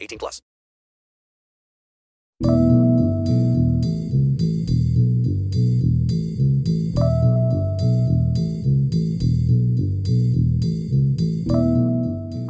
18 plus.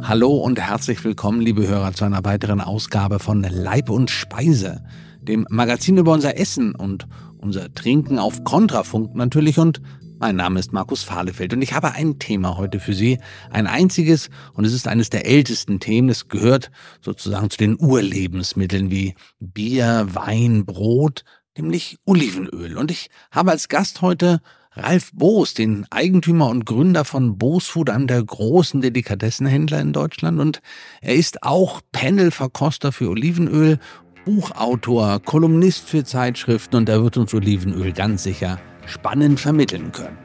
Hallo und herzlich willkommen, liebe Hörer, zu einer weiteren Ausgabe von Leib und Speise, dem Magazin über unser Essen und unser Trinken auf Kontrafunk natürlich. Und mein Name ist Markus Fahlefeld und ich habe ein Thema heute für Sie, ein einziges und es ist eines der ältesten Themen. Es gehört sozusagen zu den Urlebensmitteln wie Bier, Wein, Brot, nämlich Olivenöl. Und ich habe als Gast heute Ralf Boos, den Eigentümer und Gründer von Boos Food, einem der großen Delikatessenhändler in Deutschland. Und er ist auch Panelverkoster für Olivenöl, Buchautor, Kolumnist für Zeitschriften und er wird uns Olivenöl ganz sicher spannend vermitteln können.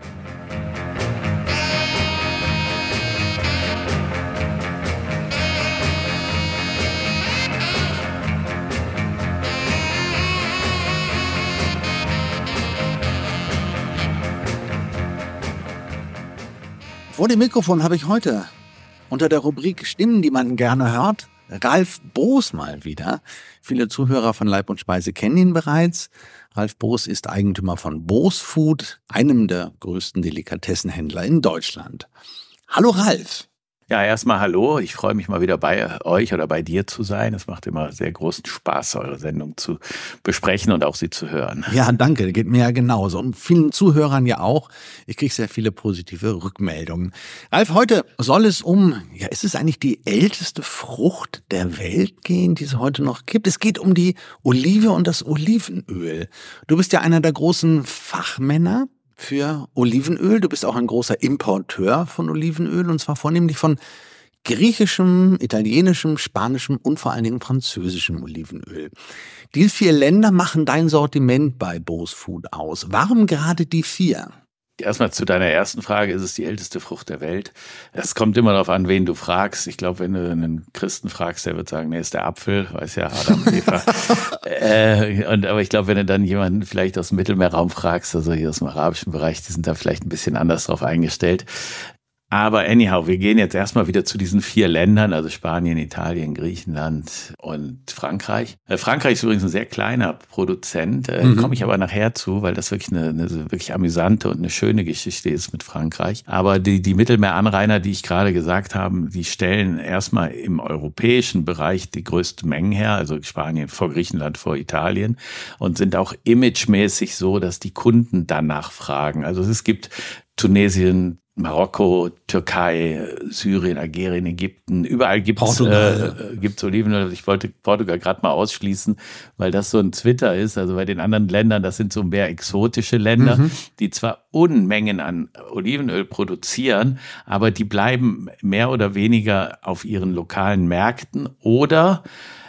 Vor dem Mikrofon habe ich heute unter der Rubrik Stimmen, die man gerne hört, Ralf Boos mal wieder. Viele Zuhörer von Leib und Speise kennen ihn bereits. Ralf Boos ist Eigentümer von Boos Food, einem der größten Delikatessenhändler in Deutschland. Hallo Ralf. Ja, erstmal hallo. Ich freue mich mal wieder bei euch oder bei dir zu sein. Es macht immer sehr großen Spaß, eure Sendung zu besprechen und auch sie zu hören. Ja, danke. Geht mir ja genauso. Und vielen Zuhörern ja auch. Ich kriege sehr viele positive Rückmeldungen. Ralf, heute soll es um, ja, ist es eigentlich die älteste Frucht der Welt gehen, die es heute noch gibt? Es geht um die Olive und das Olivenöl. Du bist ja einer der großen Fachmänner für Olivenöl. Du bist auch ein großer Importeur von Olivenöl und zwar vornehmlich von griechischem, italienischem, spanischem und vor allen Dingen französischem Olivenöl. Die vier Länder machen dein Sortiment bei Bose Food aus. Warum gerade die vier? Erstmal zu deiner ersten Frage, ist es die älteste Frucht der Welt? Es kommt immer darauf an, wen du fragst. Ich glaube, wenn du einen Christen fragst, der wird sagen, nee, ist der Apfel, weiß ja Adam und Eva. äh, und, aber ich glaube, wenn du dann jemanden vielleicht aus dem Mittelmeerraum fragst, also hier aus dem arabischen Bereich, die sind da vielleicht ein bisschen anders drauf eingestellt. Aber anyhow, wir gehen jetzt erstmal wieder zu diesen vier Ländern, also Spanien, Italien, Griechenland und Frankreich. Äh, Frankreich ist übrigens ein sehr kleiner Produzent, äh, mhm. komme ich aber nachher zu, weil das wirklich eine, eine, wirklich amüsante und eine schöne Geschichte ist mit Frankreich. Aber die, die Mittelmeeranrainer, die ich gerade gesagt habe, die stellen erstmal im europäischen Bereich die größte Mengen her, also Spanien vor Griechenland, vor Italien und sind auch imagemäßig so, dass die Kunden danach fragen. Also es gibt Tunesien, Marokko, Türkei, Syrien, Algerien, Ägypten, überall gibt's äh, gibt's Olivenöl. Ich wollte Portugal gerade mal ausschließen, weil das so ein Twitter ist. Also bei den anderen Ländern, das sind so mehr exotische Länder, mhm. die zwar Unmengen an Olivenöl produzieren, aber die bleiben mehr oder weniger auf ihren lokalen Märkten oder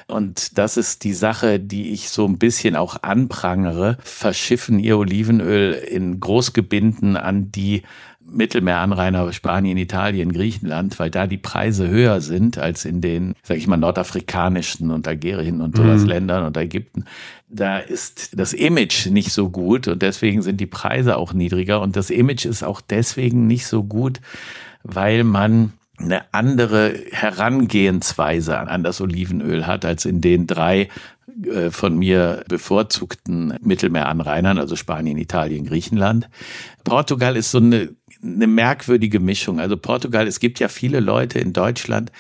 und das ist die Sache, die ich so ein bisschen auch anprangere, verschiffen ihr Olivenöl in Großgebinden an die Mittelmeeranrainer Spanien, Italien, Griechenland, weil da die Preise höher sind als in den, sag ich mal, nordafrikanischen und Algerien und sowas mhm. Ländern und Ägypten. Da ist das Image nicht so gut und deswegen sind die Preise auch niedriger und das Image ist auch deswegen nicht so gut, weil man eine andere Herangehensweise an das Olivenöl hat als in den drei äh, von mir bevorzugten Mittelmeeranrainern, also Spanien, Italien, Griechenland. Portugal ist so eine, eine merkwürdige Mischung. Also Portugal, es gibt ja viele Leute in Deutschland,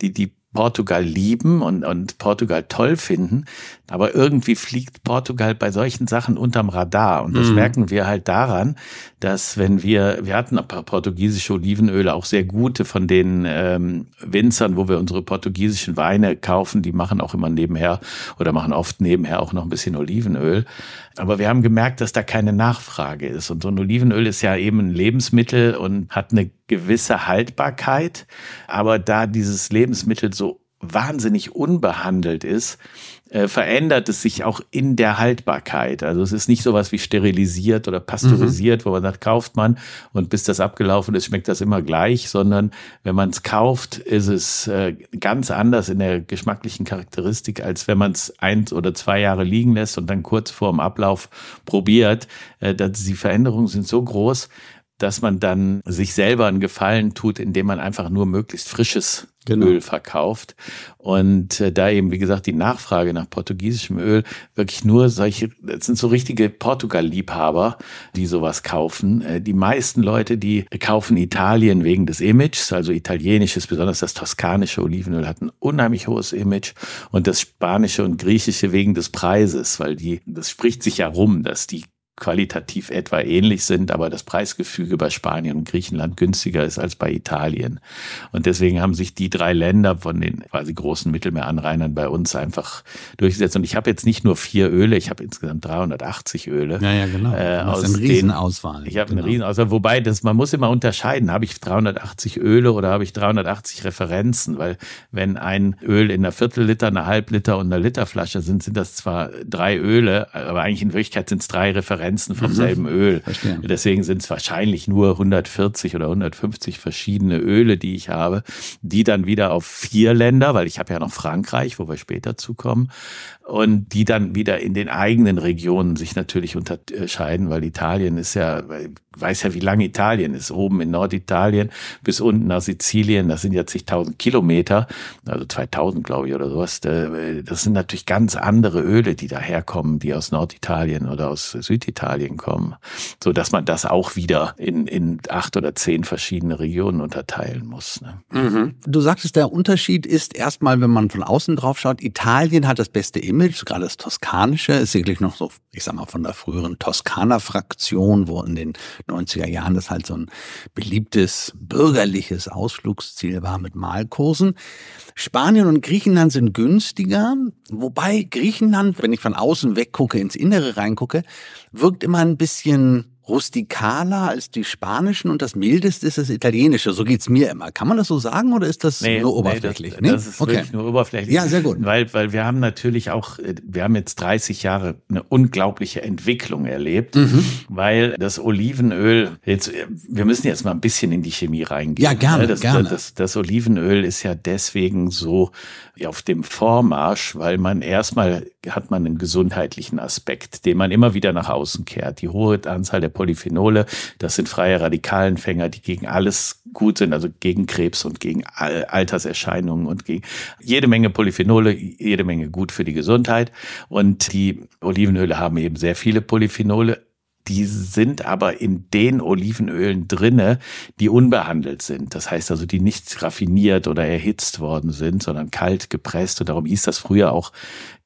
die die Portugal lieben und, und Portugal toll finden. Aber irgendwie fliegt Portugal bei solchen Sachen unterm Radar. Und das mhm. merken wir halt daran, dass wenn wir, wir hatten ein paar portugiesische Olivenöle, auch sehr gute von den ähm, Winzern, wo wir unsere portugiesischen Weine kaufen, die machen auch immer nebenher oder machen oft nebenher auch noch ein bisschen Olivenöl. Aber wir haben gemerkt, dass da keine Nachfrage ist. Und so ein Olivenöl ist ja eben ein Lebensmittel und hat eine gewisse Haltbarkeit. Aber da dieses Lebensmittel so wahnsinnig unbehandelt ist, äh, verändert es sich auch in der Haltbarkeit. Also es ist nicht sowas wie sterilisiert oder pasteurisiert, mhm. wo man sagt, kauft man und bis das abgelaufen ist, schmeckt das immer gleich, sondern wenn man es kauft, ist es äh, ganz anders in der geschmacklichen Charakteristik, als wenn man es eins oder zwei Jahre liegen lässt und dann kurz vor dem Ablauf probiert. Äh, die Veränderungen sind so groß, dass man dann sich selber einen Gefallen tut, indem man einfach nur möglichst frisches genau. Öl verkauft. Und äh, da eben, wie gesagt, die Nachfrage nach portugiesischem Öl wirklich nur solche, das sind so richtige Portugal-Liebhaber, die sowas kaufen. Äh, die meisten Leute, die kaufen Italien wegen des Images, also italienisches, besonders das toskanische Olivenöl hat ein unheimlich hohes Image und das spanische und griechische wegen des Preises, weil die, das spricht sich ja rum, dass die qualitativ etwa ähnlich sind, aber das Preisgefüge bei Spanien und Griechenland günstiger ist als bei Italien. Und deswegen haben sich die drei Länder von den quasi großen Mittelmeeranrainern bei uns einfach durchgesetzt. Und ich habe jetzt nicht nur vier Öle, ich habe insgesamt 380 Öle. Ja, ja, genau. Äh, aus eine Riesenauswahl. Ich habe genau. eine Riesenauswahl. Wobei, das, man muss immer unterscheiden, habe ich 380 Öle oder habe ich 380 Referenzen? Weil wenn ein Öl in einer Viertelliter, einer Halbliter und einer Literflasche sind, sind das zwar drei Öle, aber eigentlich in Wirklichkeit sind es drei Referenzen Differenzen vom mhm. selben Öl. Verstehe. Deswegen sind es wahrscheinlich nur 140 oder 150 verschiedene Öle, die ich habe, die dann wieder auf vier Länder, weil ich habe ja noch Frankreich, wo wir später zukommen, und die dann wieder in den eigenen Regionen sich natürlich unterscheiden, weil Italien ist ja, weiß ja, wie lang Italien ist. Oben in Norditalien bis unten nach Sizilien, das sind ja zigtausend Kilometer, also 2000 glaube ich oder sowas. Das sind natürlich ganz andere Öle, die daherkommen, die aus Norditalien oder aus Süditalien kommen, so dass man das auch wieder in, in acht oder zehn verschiedene Regionen unterteilen muss. Ne? Mhm. Du sagtest, der Unterschied ist erstmal, wenn man von außen drauf schaut, Italien hat das beste Image, gerade das Toskanische, ist sicherlich noch so, ich sag mal, von der früheren Toskana-Fraktion, wo in den 90er Jahren das halt so ein beliebtes bürgerliches Ausflugsziel war mit Malkursen. Spanien und Griechenland sind günstiger, wobei Griechenland, wenn ich von außen weggucke, ins Innere reingucke, wirkt immer ein bisschen rustikaler als die spanischen und das mildeste ist das italienische. So geht's mir immer. Kann man das so sagen oder ist das nee, nur oberflächlich? Nee, das, das ist okay. wirklich nur oberflächlich. Ja, sehr gut. Weil, weil wir haben natürlich auch, äh, wir haben jetzt 30 Jahre eine unglaubliche Entwicklung erlebt, mhm. weil das Olivenöl, jetzt, äh, wir müssen jetzt mal ein bisschen in die Chemie reingehen. Ja, gerne, ne? das, gerne. Das, das Olivenöl ist ja deswegen so auf dem Vormarsch, weil man erstmal hat man einen gesundheitlichen Aspekt, den man immer wieder nach außen kehrt. Die hohe Anzahl der Polyphenole, das sind freie Radikalenfänger, die gegen alles gut sind, also gegen Krebs und gegen Alterserscheinungen und gegen jede Menge Polyphenole, jede Menge gut für die Gesundheit. Und die Olivenöle haben eben sehr viele Polyphenole, die sind aber in den Olivenölen drinne, die unbehandelt sind. Das heißt also, die nicht raffiniert oder erhitzt worden sind, sondern kalt gepresst. Und darum hieß das früher auch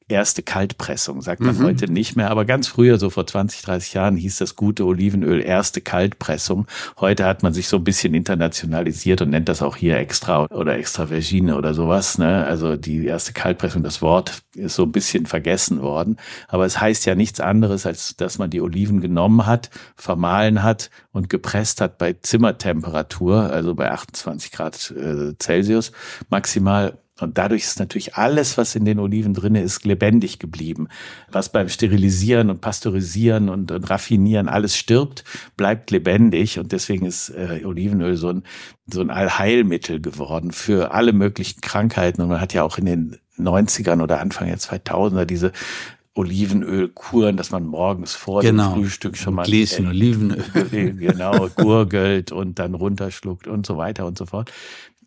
erste Kaltpressung, sagt man mhm. heute nicht mehr, aber ganz früher, so vor 20, 30 Jahren, hieß das gute Olivenöl erste Kaltpressung. Heute hat man sich so ein bisschen internationalisiert und nennt das auch hier extra oder extra Vergine oder sowas. Ne? Also die erste Kaltpressung, das Wort ist so ein bisschen vergessen worden. Aber es heißt ja nichts anderes, als dass man die Oliven genommen hat, vermahlen hat und gepresst hat bei Zimmertemperatur, also bei 28 Grad äh, Celsius maximal und dadurch ist natürlich alles, was in den Oliven drinne ist, lebendig geblieben. Was beim Sterilisieren und Pasteurisieren und, und Raffinieren alles stirbt, bleibt lebendig. Und deswegen ist äh, Olivenöl so ein, so ein Allheilmittel geworden für alle möglichen Krankheiten. Und man hat ja auch in den 90ern oder Anfang der 2000er diese Olivenölkuren, dass man morgens vor genau. dem Frühstück schon mal Gläschen äh, Olivenöl genau gurgelt und dann runterschluckt und so weiter und so fort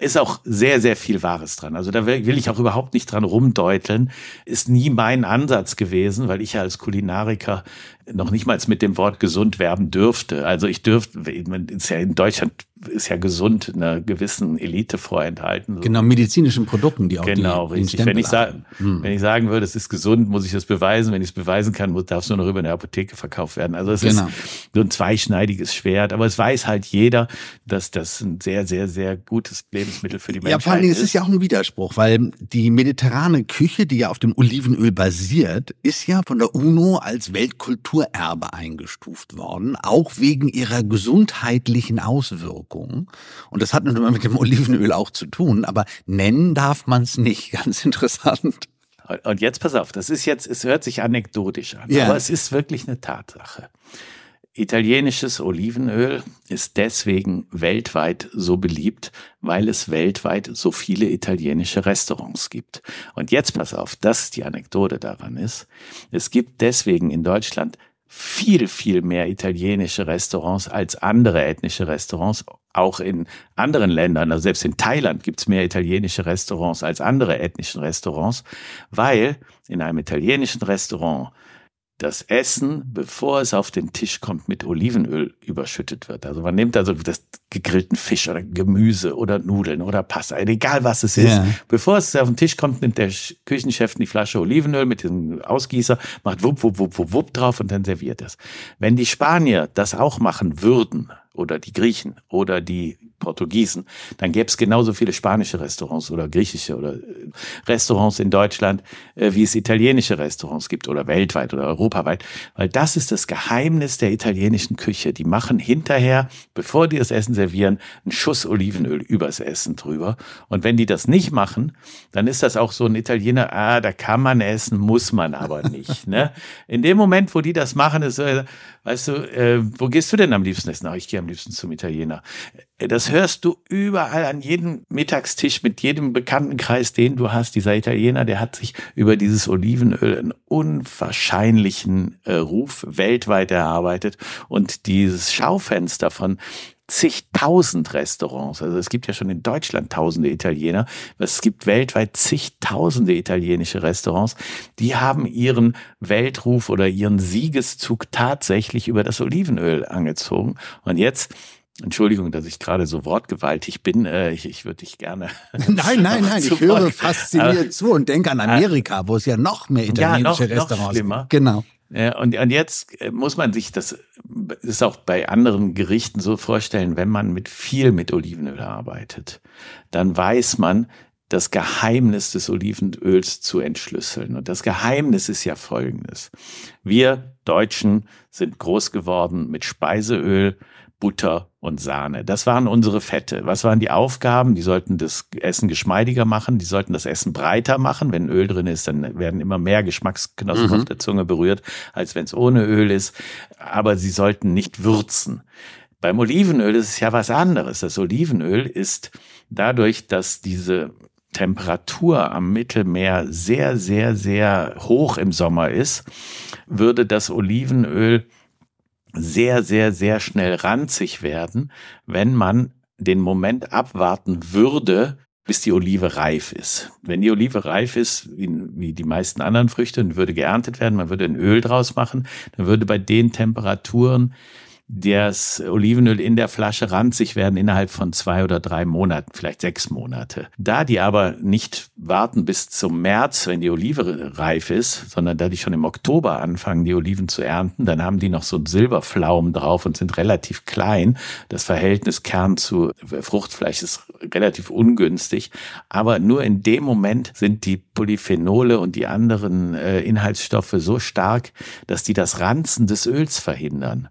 ist auch sehr, sehr viel Wahres dran. Also da will ich auch überhaupt nicht dran rumdeuteln. Ist nie mein Ansatz gewesen, weil ich ja als Kulinariker noch nicht mal mit dem Wort gesund werben dürfte. Also ich dürfte, ist ja in Deutschland ist ja gesund einer gewissen Elite vorenthalten. Genau, medizinischen Produkten, die auch genau, die, richtig. Wenn ich, sagen, hm. wenn ich sagen würde, es ist gesund, muss ich das beweisen. Wenn ich es beweisen kann, darf es nur noch über eine Apotheke verkauft werden. Also es genau. ist so ein zweischneidiges Schwert. Aber es weiß halt jeder, dass das ein sehr, sehr, sehr gutes Lebensmittel für die Menschheit ist. Ja, vor allen Dingen, es ist ja auch ein Widerspruch, weil die mediterrane Küche, die ja auf dem Olivenöl basiert, ist ja von der UNO als Weltkultur Weltkulturerbe eingestuft worden, auch wegen ihrer gesundheitlichen Auswirkungen. Und das hat natürlich mit dem Olivenöl auch zu tun, aber nennen darf man es nicht. Ganz interessant. Und jetzt pass auf, das ist jetzt, es hört sich anekdotisch an, Ja. aber es ist wirklich eine Tatsache. Italienisches Olivenöl ist deswegen weltweit so beliebt, weil es weltweit so viele italienische Restaurants gibt. Und jetzt pass auf, das ist die Anekdote daran ist. Es gibt deswegen in Deutschland viel, viel mehr italienische Restaurants als andere ethnische Restaurants. Auch in anderen Ländern, also selbst in Thailand gibt's mehr italienische Restaurants als andere ethnischen Restaurants, weil in einem italienischen Restaurant das Essen, bevor es auf den Tisch kommt, mit Olivenöl überschüttet wird. Also man nimmt also das gegrillten Fisch oder Gemüse oder Nudeln oder Pasta, egal was es ist. Ja. Bevor es auf den Tisch kommt, nimmt der Küchenchef die Flasche Olivenöl mit dem Ausgießer, macht wupp, wupp, wupp, wupp, wupp drauf und dann serviert es. Wenn die Spanier das auch machen würden, oder die Griechen oder die Portugiesen, dann gäbe es genauso viele spanische Restaurants oder griechische oder äh, Restaurants in Deutschland, äh, wie es italienische Restaurants gibt oder weltweit oder europaweit, weil das ist das Geheimnis der italienischen Küche. Die machen hinterher, bevor die das Essen servieren, einen Schuss Olivenöl übers Essen drüber. Und wenn die das nicht machen, dann ist das auch so ein Italiener, ah, da kann man essen, muss man aber nicht. ne? In dem Moment, wo die das machen, ist, so, weißt du, äh, wo gehst du denn am liebsten essen? Ach, ich gehe am liebsten zum Italiener. Äh, Das hörst du überall an jedem Mittagstisch mit jedem Bekanntenkreis, den du hast. Dieser Italiener, der hat sich über dieses Olivenöl einen unwahrscheinlichen äh, Ruf weltweit erarbeitet und dieses Schaufenster von zigtausend Restaurants. Also es gibt ja schon in Deutschland tausende Italiener. Es gibt weltweit zigtausende italienische Restaurants. Die haben ihren Weltruf oder ihren Siegeszug tatsächlich über das Olivenöl angezogen. Und jetzt Entschuldigung, dass ich gerade so wortgewaltig bin. Äh, ich ich würde dich gerne. Nein, nein, nein, ich höre Wort- fasziniert zu und denke an Amerika, wo es ja noch mehr Ja, noch- italienische noch Restaurants schlimmer. gibt. Genau. Ja, und, und jetzt äh, muss man sich das, ist auch bei anderen Gerichten so vorstellen, wenn man mit viel mit Olivenöl arbeitet, dann weiß man, das Geheimnis des Olivenöls zu entschlüsseln. Und das Geheimnis ist ja folgendes. Wir Deutschen sind groß geworden mit Speiseöl, Butter und Sahne. Das waren unsere Fette. Was waren die Aufgaben? Die sollten das Essen geschmeidiger machen, die sollten das Essen breiter machen. Wenn Öl drin ist, dann werden immer mehr Geschmacksknospen auf der Zunge berührt, als wenn es ohne Öl ist. Aber sie sollten nicht würzen. Beim Olivenöl ist es ja was anderes. Das Olivenöl ist dadurch, dass diese Temperatur am Mittelmeer sehr, sehr, sehr hoch im Sommer ist, würde das Olivenöl sehr, sehr, sehr schnell ranzig werden, wenn man den Moment abwarten würde, bis die Olive reif ist. Wenn die Olive reif ist, wie, die meisten anderen Früchte, und würde geerntet werden, man würde ein Öl draus machen, dann würde bei den Temperaturen das Olivenöl in der Flasche ranzig werden innerhalb von zwei oder drei Monaten, vielleicht sechs Monate. Da die aber nicht warten bis zum März, wenn die Olive reif ist, sondern da die schon im Oktober anfangen, die Oliven zu ernten, dann haben die noch so einen Silberflaum drauf und sind relativ klein. Das Verhältnis Kern zu Fruchtfleisch ist relativ ungünstig. Aber nur in dem Moment sind die Polyphenole und die anderen äh, Inhaltsstoffe so stark, dass die das Ranzen des Öls verhindern.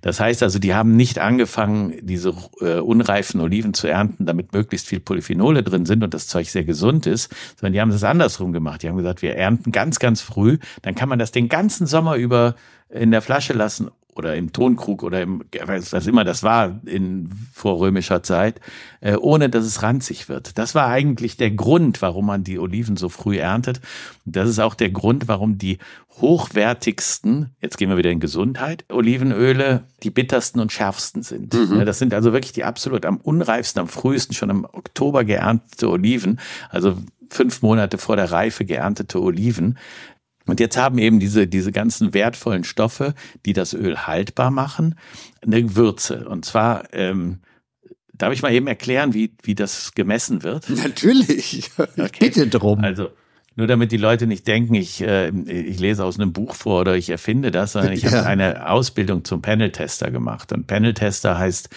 Das heißt also, die haben nicht angefangen, diese äh, unreifen Oliven zu ernten, damit möglichst viel Polyphenole drin sind und das Zeug sehr gesund ist, sondern die haben das andersrum gemacht. Die haben gesagt, wir ernten ganz, ganz früh, dann kann man das den ganzen Sommer über in der Flasche lassen oder im Tonkrug oder im, was immer das war in vorrömischer Zeit, äh, ohne dass es ranzig wird. Das war eigentlich der Grund, warum man die Oliven so früh erntet. Und das ist auch der Grund, warum die hochwertigsten, jetzt gehen wir wieder in Gesundheit, Olivenöle die bittersten und schärfsten sind. Ja, das sind also wirklich die absolut am unreifsten, am frühesten, schon im Oktober geerntete Oliven, also fünf Monate vor der Reife geerntete Oliven. Und jetzt haben eben diese, diese ganzen wertvollen Stoffe, die das Öl haltbar machen, eine Würze. Und zwar, ähm, darf ich mal eben erklären, wie, wie das gemessen wird? Natürlich. Ich bitte drum. Also, nur damit die Leute nicht denken, ich, äh, ich lese aus einem Buch vor oder ich erfinde das, sondern ich ja. habe eine Ausbildung zum Panel-Tester gemacht. Und Panel-Tester heißt,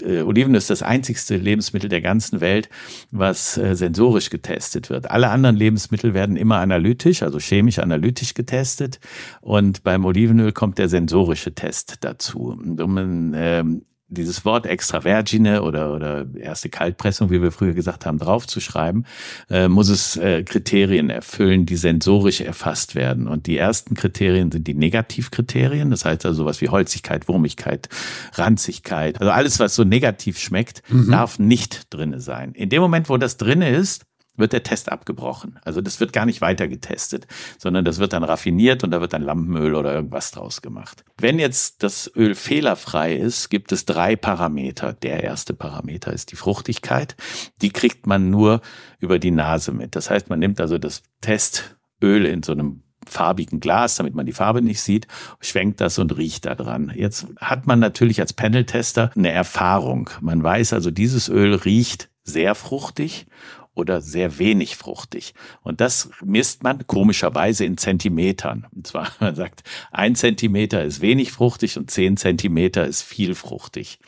äh, Olivenöl ist das einzigste Lebensmittel der ganzen Welt, was äh, sensorisch getestet wird. Alle anderen Lebensmittel werden immer analytisch, also chemisch analytisch getestet. Und beim Olivenöl kommt der sensorische Test dazu. Und um ein ähm, dieses Wort extravergine oder, oder erste Kaltpressung, wie wir früher gesagt haben, draufzuschreiben, äh, muss es äh, Kriterien erfüllen, die sensorisch erfasst werden. Und die ersten Kriterien sind die Negativkriterien, das heißt also sowas wie Holzigkeit, Wurmigkeit, Ranzigkeit. Also alles, was so negativ schmeckt, mhm. darf nicht drinne sein. In dem Moment, wo das drinne ist, wird der Test abgebrochen. Also das wird gar nicht weiter getestet, sondern das wird dann raffiniert und da wird dann Lampenöl oder irgendwas draus gemacht. Wenn jetzt das Öl fehlerfrei ist, gibt es drei Parameter. Der erste Parameter ist die Fruchtigkeit. Die kriegt man nur über die Nase mit. Das heißt, man nimmt also das Testöl in so einem farbigen Glas, damit man die Farbe nicht sieht, schwenkt das und riecht da dran. Jetzt hat man natürlich als Panel-Tester eine Erfahrung. Man weiß also, dieses Öl riecht sehr fruchtig oder sehr wenig fruchtig. Und das misst man komischerweise in Zentimetern. Und zwar, man sagt, ein Zentimeter ist wenig fruchtig und zehn Zentimeter ist viel fruchtig.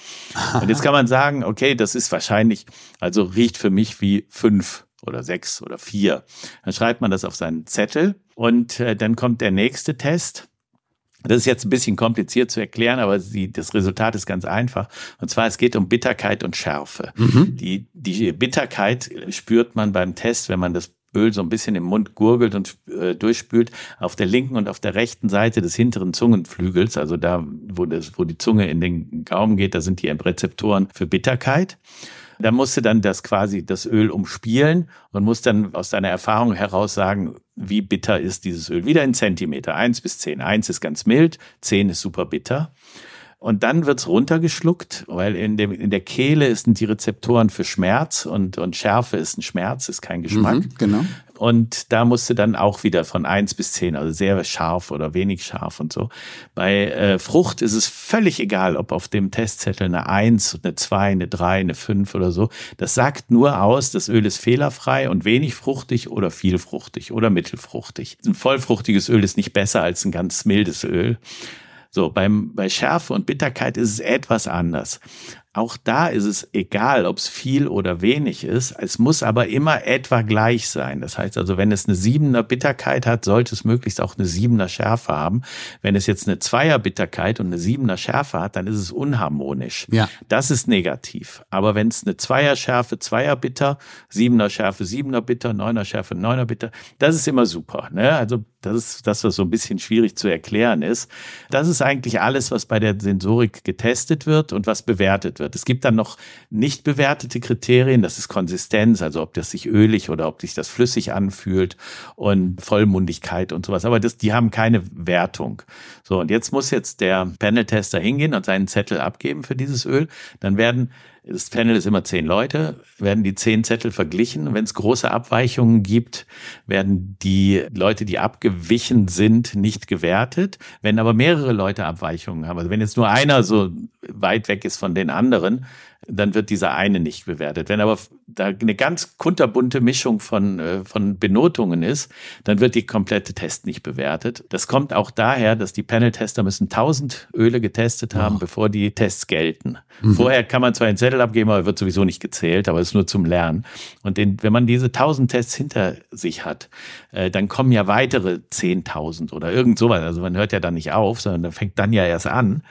Und jetzt kann man sagen, okay, das ist wahrscheinlich, also riecht für mich wie fünf oder sechs oder vier. Dann schreibt man das auf seinen Zettel und äh, dann kommt der nächste Test. Das ist jetzt ein bisschen kompliziert zu erklären, aber die, das Resultat ist ganz einfach. Und zwar, es geht um Bitterkeit und Schärfe. Mhm. Die, die Bitterkeit spürt man beim Test, wenn man das Öl so ein bisschen im Mund gurgelt und äh, durchspült, auf der linken und auf der rechten Seite des hinteren Zungenflügels, also da, wo, das, wo die Zunge in den Gaumen geht, da sind die Rezeptoren für Bitterkeit. Da musste dann das quasi das Öl umspielen und muss dann aus deiner Erfahrung heraus sagen, wie bitter ist dieses Öl. Wieder in Zentimeter, eins bis zehn. Eins ist ganz mild, zehn ist super bitter. Und dann wird's runtergeschluckt, weil in, dem, in der Kehle sind die Rezeptoren für Schmerz und, und Schärfe ist ein Schmerz, ist kein Geschmack. Mhm, genau. Und da musste dann auch wieder von eins bis zehn, also sehr scharf oder wenig scharf und so. Bei äh, Frucht ist es völlig egal, ob auf dem Testzettel eine eins, eine zwei, eine drei, eine fünf oder so. Das sagt nur aus, das Öl ist fehlerfrei und wenig fruchtig oder viel fruchtig oder mittelfruchtig. Ein vollfruchtiges Öl ist nicht besser als ein ganz mildes Öl. So, beim, bei Schärfe und Bitterkeit ist es etwas anders. Auch da ist es egal, ob es viel oder wenig ist. Es muss aber immer etwa gleich sein. Das heißt also, wenn es eine siebener Bitterkeit hat, sollte es möglichst auch eine siebener Schärfe haben. Wenn es jetzt eine Zweier Bitterkeit und eine siebener Schärfe hat, dann ist es unharmonisch. Ja. Das ist negativ. Aber wenn es eine Zweier Schärfe, Zweier Bitter, siebener Schärfe, siebener Bitter, neuner Schärfe, neuner Bitter, das ist immer super. Ne? Also das ist das, was so ein bisschen schwierig zu erklären ist. Das ist eigentlich alles, was bei der Sensorik getestet wird und was bewertet wird. Es gibt dann noch nicht bewertete Kriterien, das ist Konsistenz, also ob das sich ölig oder ob sich das flüssig anfühlt und Vollmundigkeit und sowas. Aber das, die haben keine Wertung. So, und jetzt muss jetzt der Panel-Tester hingehen und seinen Zettel abgeben für dieses Öl. Dann werden das Panel ist immer zehn Leute, werden die zehn Zettel verglichen. Wenn es große Abweichungen gibt, werden die Leute, die abgewichen sind, nicht gewertet. Wenn aber mehrere Leute Abweichungen haben, also wenn jetzt nur einer so weit weg ist von den anderen, dann wird dieser eine nicht bewertet. Wenn aber da eine ganz kunterbunte Mischung von, äh, von Benotungen ist, dann wird die komplette Test nicht bewertet. Das kommt auch daher, dass die Panel-Tester müssen tausend Öle getestet haben, oh. bevor die Tests gelten. Mhm. Vorher kann man zwar einen Zettel abgeben, aber wird sowieso nicht gezählt, aber es ist nur zum Lernen. Und den, wenn man diese tausend Tests hinter sich hat, äh, dann kommen ja weitere zehntausend oder irgend sowas. Also man hört ja dann nicht auf, sondern fängt dann ja erst an.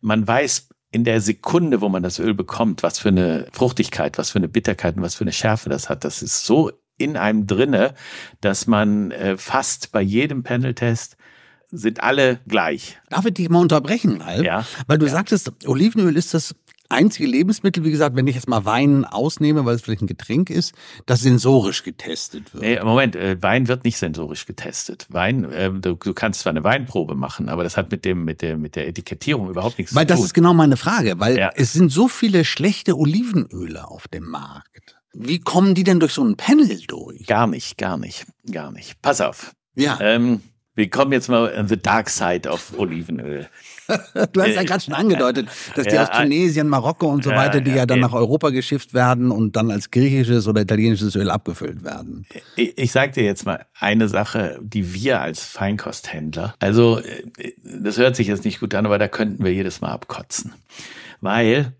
Man weiß in der Sekunde, wo man das Öl bekommt, was für eine Fruchtigkeit, was für eine Bitterkeit und was für eine Schärfe das hat. Das ist so in einem drinne, dass man äh, fast bei jedem Panel-Test sind alle gleich. Darf ich dich mal unterbrechen, Ralf? Ja. Weil du ja. sagtest, Olivenöl ist das einzige Lebensmittel, wie gesagt, wenn ich jetzt mal Wein ausnehme, weil es vielleicht ein Getränk ist, das sensorisch getestet wird. Nee, Moment, äh, Wein wird nicht sensorisch getestet. Wein, äh, du, du, kannst zwar eine Weinprobe machen, aber das hat mit dem mit der mit der Etikettierung überhaupt nichts weil zu tun. Weil das ist genau meine Frage, weil ja. es sind so viele schlechte Olivenöle auf dem Markt. Wie kommen die denn durch so ein Panel durch? Gar nicht, gar nicht, gar nicht. Pass auf. Ja. Ähm, wir kommen jetzt mal on the dark side of Olivenöl. Du hast ja gerade schon angedeutet, dass die Ja, aus Tunesien, Marokko und so ja, weiter, die ja, ja, dann nach Europa geschifft werden und dann als griechisches oder italienisches Öl abgefüllt werden. Ich, ich sage dir jetzt mal eine Sache, die wir als Feinkosthändler, also äh, das hört sich jetzt nicht gut an, aber da könnten wir jedes Mal abkotzen. Weil,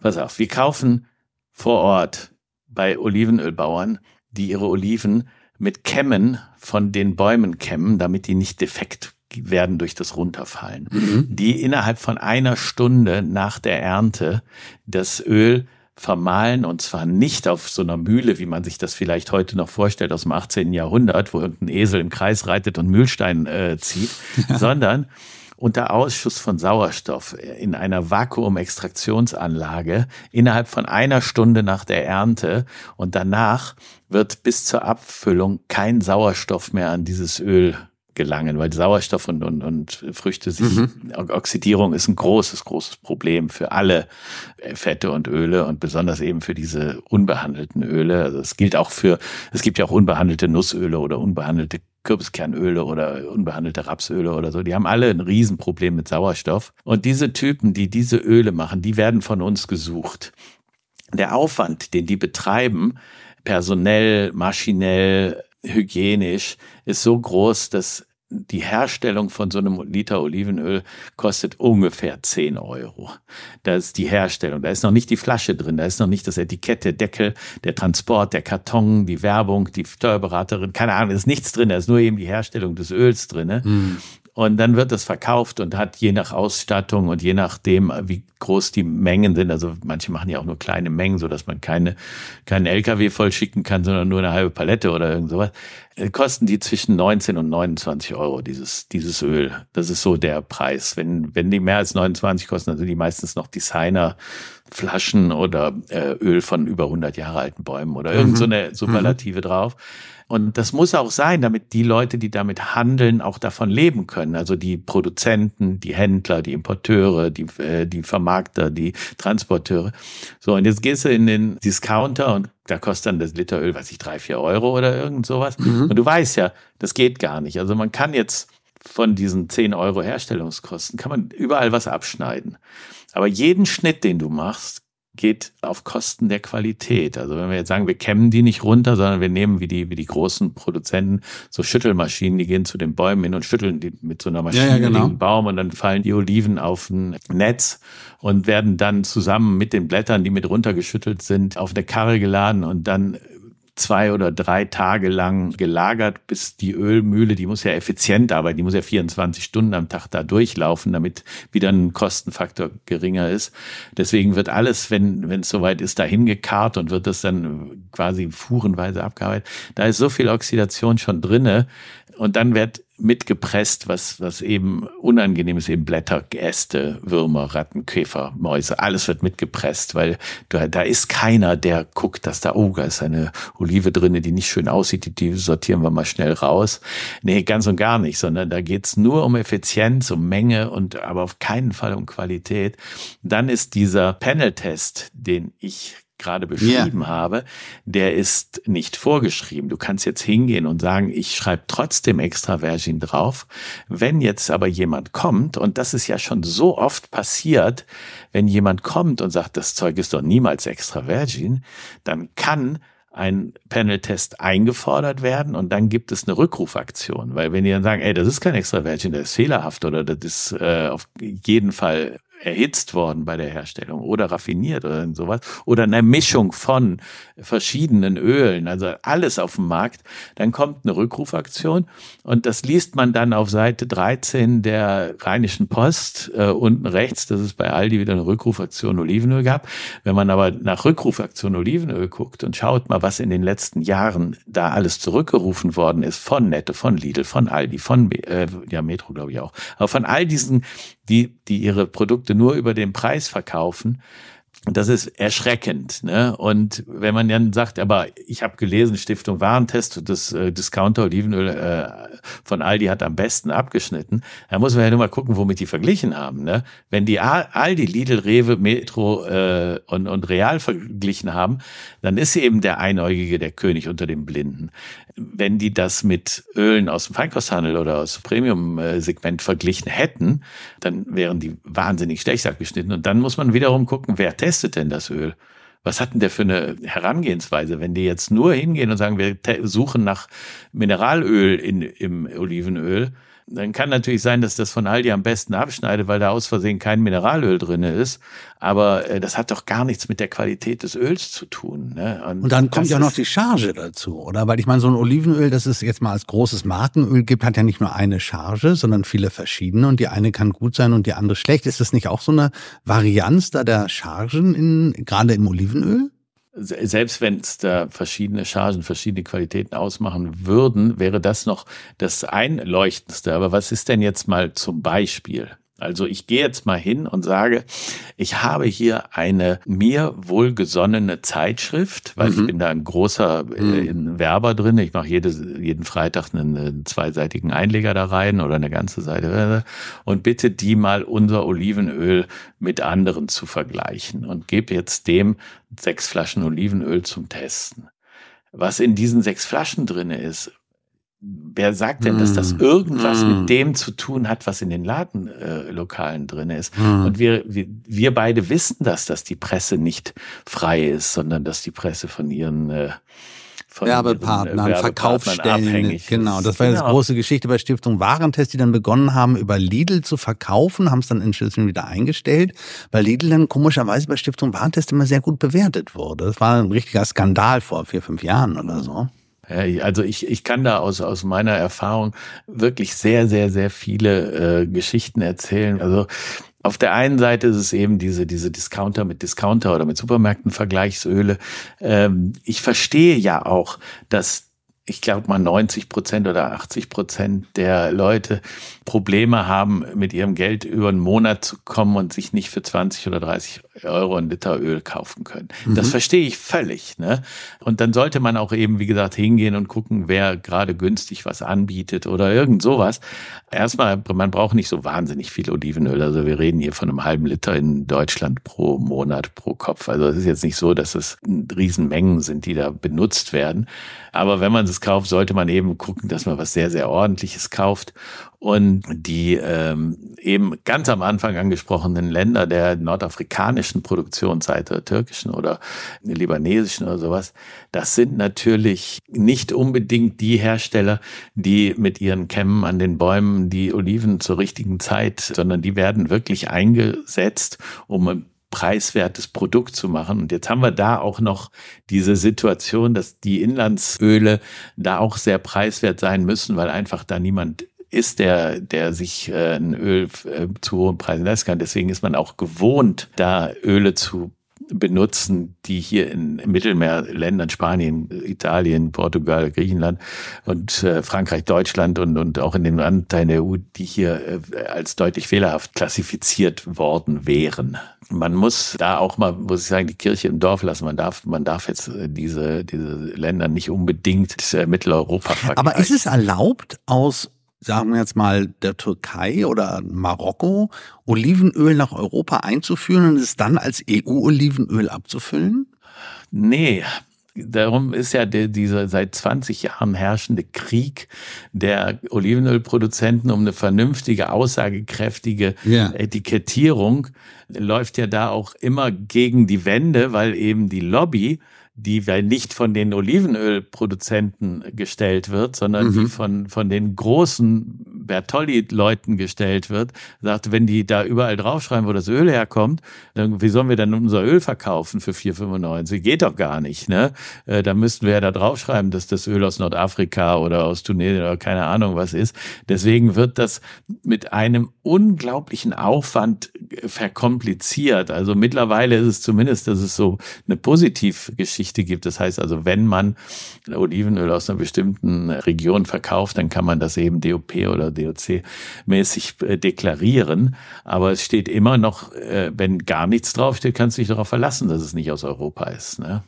pass auf, wir kaufen vor Ort bei Olivenölbauern, die ihre Oliven mit Kämmen von den Bäumen kämmen, damit die nicht defekt werden durch das Runterfallen. Die innerhalb von einer Stunde nach der Ernte das Öl vermahlen und zwar nicht auf so einer Mühle, wie man sich das vielleicht heute noch vorstellt aus dem 18. Jahrhundert, wo irgendein Esel im Kreis reitet und Mühlstein äh, zieht, sondern unter Ausschuss von Sauerstoff in einer Vakuumextraktionsanlage innerhalb von einer Stunde nach der Ernte und danach wird bis zur Abfüllung kein Sauerstoff mehr an dieses Öl gelangen, weil Sauerstoff und, und, und Früchte sich, Oxidierung ist ein großes, großes Problem für alle Fette und Öle und besonders eben für diese unbehandelten Öle. Also es gilt auch für, es gibt ja auch unbehandelte Nussöle oder unbehandelte Kürbiskernöle oder unbehandelte Rapsöle oder so. Die haben alle ein Riesenproblem mit Sauerstoff. Und diese Typen, die diese Öle machen, die werden von uns gesucht. Der Aufwand, den die betreiben, personell, maschinell, hygienisch, ist so groß, dass die Herstellung von so einem Liter Olivenöl kostet ungefähr 10 Euro. Da ist die Herstellung, da ist noch nicht die Flasche drin, da ist noch nicht das Etikett, der Deckel, der Transport, der Karton, die Werbung, die Steuerberaterin, keine Ahnung, da ist nichts drin, da ist nur eben die Herstellung des Öls drin. Und dann wird das verkauft und hat je nach Ausstattung und je nachdem, wie groß die Mengen sind, also manche machen ja auch nur kleine Mengen, so dass man keine, keinen LKW voll schicken kann, sondern nur eine halbe Palette oder irgend sowas, kosten die zwischen 19 und 29 Euro dieses, dieses Öl. Das ist so der Preis. Wenn, wenn die mehr als 29 kosten, dann sind die meistens noch Designer, Flaschen oder äh, Öl von über 100 Jahre alten Bäumen oder irgend so eine Superlative drauf. Und das muss auch sein, damit die Leute, die damit handeln, auch davon leben können. Also die Produzenten, die Händler, die Importeure, die, äh, die Vermarkter, die Transporteure. So, und jetzt gehst du in den Discounter und da kostet dann das Liter Öl, weiß ich, drei, vier Euro oder irgend sowas. Und du weißt ja, das geht gar nicht. Also man kann jetzt von diesen 10 Euro Herstellungskosten, kann man überall was abschneiden. Aber jeden Schnitt, den du machst, geht auf Kosten der Qualität. Also wenn wir jetzt sagen, wir kämmen die nicht runter, sondern wir nehmen wie die, wie die großen Produzenten so Schüttelmaschinen, die gehen zu den Bäumen hin und schütteln die mit so einer Maschine Ja, ja, genau. den Baum und dann fallen die Oliven auf ein Netz und werden dann zusammen mit den Blättern, die mit runtergeschüttelt sind, auf eine Karre geladen und dann zwei oder drei Tage lang gelagert, bis die Ölmühle, die muss ja effizient arbeiten, die muss ja 24 Stunden am Tag da durchlaufen, damit wieder ein Kostenfaktor geringer ist. Deswegen wird alles, wenn wenn es soweit ist, dahin gekarrt und wird das dann quasi fuhrenweise abgearbeitet. Da ist so viel Oxidation schon drinne und dann wird mitgepresst, was, was eben unangenehm ist, eben Blätter, Äste, Würmer, Ratten, Käfer, Mäuse, alles wird mitgepresst, weil da, da ist keiner, der guckt, dass da, oh, da ist eine Olive drinne, die nicht schön aussieht, die, die sortieren wir mal schnell raus. Nee, ganz und gar nicht, sondern da geht's nur um Effizienz, um Menge und aber auf keinen Fall um Qualität. Dann ist dieser Panel-Test, den ich gerade beschrieben habe, der ist nicht vorgeschrieben. Du kannst jetzt hingehen und sagen, ich schreibe trotzdem extra Virgin drauf. Wenn jetzt aber jemand kommt, und das ist ja schon so oft passiert, wenn jemand kommt und sagt, das Zeug ist doch niemals extra Virgin, dann kann ein Panel-Test eingefordert werden und dann gibt es eine Rückrufaktion. Weil wenn die dann sagen, ey, das ist kein extra Virgin, das ist fehlerhaft oder das ist äh, auf jeden Fall erhitzt worden bei der Herstellung oder raffiniert oder sowas oder eine Mischung von verschiedenen Ölen, also alles auf dem Markt, dann kommt eine Rückrufaktion und das liest man dann auf Seite 13 der Rheinischen Post äh, unten rechts, dass es bei Aldi wieder eine Rückrufaktion Olivenöl gab. Wenn man aber nach Rückrufaktion Olivenöl guckt und schaut mal, was in den letzten Jahren da alles zurückgerufen worden ist von Nette, von Lidl, von Aldi, von äh, ja Metro glaube ich auch, aber von all diesen, die die ihre Produkte nur über den Preis verkaufen, das ist erschreckend. Ne? Und wenn man dann sagt, aber ich habe gelesen, Stiftung Warentest, das äh, Discounter Olivenöl äh, von Aldi hat am besten abgeschnitten, da muss man ja nur mal gucken, womit die verglichen haben. Ne? Wenn die Aldi, Lidl, Rewe, Metro äh, und, und Real verglichen haben, dann ist eben der Einäugige der König unter den Blinden. Wenn die das mit Ölen aus dem Feinkosthandel oder aus Premium-Segment verglichen hätten, dann wären die wahnsinnig schlecht abgeschnitten. Und dann muss man wiederum gucken, wer testet denn das Öl? Was hat denn der für eine Herangehensweise? Wenn die jetzt nur hingehen und sagen, wir suchen nach Mineralöl in, im Olivenöl, dann kann natürlich sein, dass das von Aldi am besten abschneidet, weil da aus Versehen kein Mineralöl drinne ist. Aber äh, das hat doch gar nichts mit der Qualität des Öls zu tun. Ne? Und, und, dann kommt ja noch die Charge dazu, oder? Weil ich meine, so ein Olivenöl, das es jetzt mal als großes Markenöl gibt, hat ja nicht nur eine Charge, sondern viele verschiedene. Und die eine kann gut sein und die andere schlecht. Ist das nicht auch so eine Varianz da der Chargen in, gerade im Olivenöl? Selbst wenn es da verschiedene Chargen, verschiedene Qualitäten ausmachen würden, wäre das noch das Einleuchtendste. Aber was ist denn jetzt mal zum Beispiel? Also ich gehe jetzt mal hin und sage, ich habe hier eine mir wohlgesonnene Zeitschrift, weil mhm. ich bin da ein großer äh, mhm. Werber drin. Ich mache jede, jeden Freitag einen, einen zweiseitigen Einleger da rein oder eine ganze Seite und bitte die mal unser Olivenöl mit anderen zu vergleichen und gebe jetzt dem sechs Flaschen Olivenöl zum Testen. Was in diesen sechs Flaschen drinne ist, Wer sagt denn, dass das hm. irgendwas mm. mit hm. dem zu tun hat, was in den Ladenlokalen äh, drin ist? Mm. Und wir, wir, wir beide wissen das, dass die Presse nicht frei ist, sondern dass die Presse von ihren äh, von Werbepartnern, Verkaufsstellen. Genau, das war genau. eine große Geschichte bei Stiftung Warentest, die dann begonnen haben, über Lidl zu verkaufen, haben es dann inzwischen wieder eingestellt, weil Lidl dann komischerweise bei Stiftung Warentest immer sehr gut bewertet wurde. Das war ein richtiger Skandal vor vier, fünf Jahren oder so. Also ich, ich kann da aus, aus meiner Erfahrung wirklich sehr, sehr, sehr viele äh, Geschichten erzählen. Also auf der einen Seite ist es eben diese, diese Discounter mit Discounter oder mit Supermärkten Vergleichsöle. Ähm, ich verstehe ja auch, dass ich glaube mal 90 Prozent oder 80 Prozent der Leute Probleme haben, mit ihrem Geld über einen Monat zu kommen und sich nicht für 20 oder 30 Euro ein Liter Öl kaufen können. Mhm. Das verstehe ich völlig. Ne? Und dann sollte man auch eben, wie gesagt, hingehen und gucken, wer gerade günstig was anbietet oder irgend sowas. Erstmal, man braucht nicht so wahnsinnig viel Olivenöl. Also wir reden hier von einem halben Liter in Deutschland pro Monat, pro Kopf. Also es ist jetzt nicht so, dass es Riesenmengen sind, die da benutzt werden. Aber wenn man es kauft, sollte man eben gucken, dass man was sehr, sehr ordentliches kauft und die ähm, eben ganz am Anfang angesprochenen Länder der nordafrikanischen Produktionsseite, der türkischen oder libanesischen oder sowas, das sind natürlich nicht unbedingt die Hersteller, die mit ihren Kämmen an den Bäumen die Oliven zur richtigen Zeit, sondern die werden wirklich eingesetzt, um ein preiswertes Produkt zu machen. Und jetzt haben wir da auch noch diese Situation, dass die Inlandsöle da auch sehr preiswert sein müssen, weil einfach da niemand ist, der, der sich äh, ein Öl äh, zu hohen Preisen leisten kann. Deswegen ist man auch gewohnt, da Öle zu benutzen, die hier in Mittelmeerländern, Spanien, Italien, Portugal, Griechenland und äh, Frankreich, Deutschland und, und auch in den Anteilen der EU, die hier äh, als deutlich fehlerhaft klassifiziert worden wären. Man muss da auch mal, muss ich sagen, die Kirche im Dorf lassen. Man darf, man darf jetzt äh, diese, diese Länder nicht unbedingt äh, Mitteleuropa vergleichen. Aber ist es erlaubt, aus sagen wir jetzt mal, der Türkei oder Marokko Olivenöl nach Europa einzuführen und es dann als EU-Olivenöl abzufüllen? Nee, Darum ist ja der, dieser seit 20 Jahren herrschende Krieg der Olivenölproduzenten um eine vernünftige, aussagekräftige yeah. Etikettierung läuft ja da auch immer gegen die Wände, weil eben die Lobby die weil nicht von den Olivenölproduzenten gestellt wird, sondern mhm. die von, von den großen Bertolli-Leuten gestellt wird, sagt, wenn die da überall draufschreiben, wo das Öl herkommt, dann wie sollen wir dann unser Öl verkaufen für 4,95? Geht doch gar nicht, ne? Äh, da müssten wir ja da draufschreiben, dass das Öl aus Nordafrika oder aus Tunesien oder keine Ahnung was ist. Deswegen wird das mit einem unglaublichen Aufwand verkompliziert. Also mittlerweile ist es zumindest, dass es so eine Positivgeschichte gibt. Das heißt also, wenn man Olivenöl aus einer bestimmten Region verkauft, dann kann man das eben DOP oder DOC-mäßig äh, deklarieren. Aber es steht immer noch, äh, wenn gar nichts draufsteht, kannst du dich darauf verlassen, dass es nicht aus Europa ist. Ne?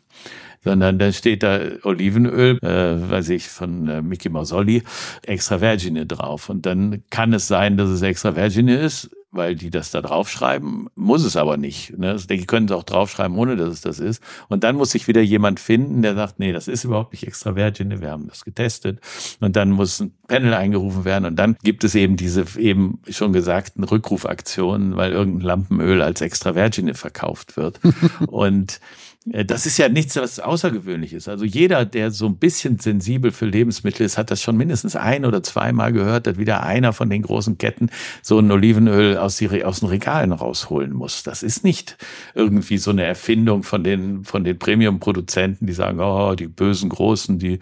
sondern da steht da Olivenöl, äh, weiß ich, von äh, Mickey Mausoli, extra Vergine drauf. Und dann kann es sein, dass es extra Vergine ist, weil die das da draufschreiben, muss es aber nicht. Ne? Die können es auch draufschreiben, ohne dass es das ist. Und dann muss sich wieder jemand finden, der sagt, nee, das ist überhaupt nicht extra Virgin, wir haben das getestet. Und dann muss ein Panel eingerufen werden und dann gibt es eben diese eben schon gesagten Rückrufaktionen, weil irgendein Lampenöl als extra Virgin verkauft wird. und das ist ja nichts, was außergewöhnlich ist. Also jeder, der so ein bisschen sensibel für Lebensmittel ist, hat das schon mindestens ein oder zweimal gehört, dass wieder einer von den großen Ketten so ein Olivenöl aus, die, aus den Regalen rausholen muss. Das ist nicht irgendwie so eine Erfindung von den, von den Premium-Produzenten, die sagen, oh, die bösen Großen, die,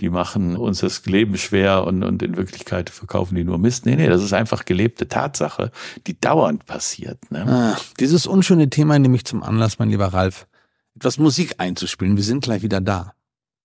die machen uns das Leben schwer und, und in Wirklichkeit verkaufen die nur Mist. Nee, nee, das ist einfach gelebte Tatsache, die dauernd passiert. Ne? Ah, dieses unschöne Thema nehme ich zum Anlass, mein lieber Ralf, etwas Musik einzuspielen. Wir sind gleich wieder da.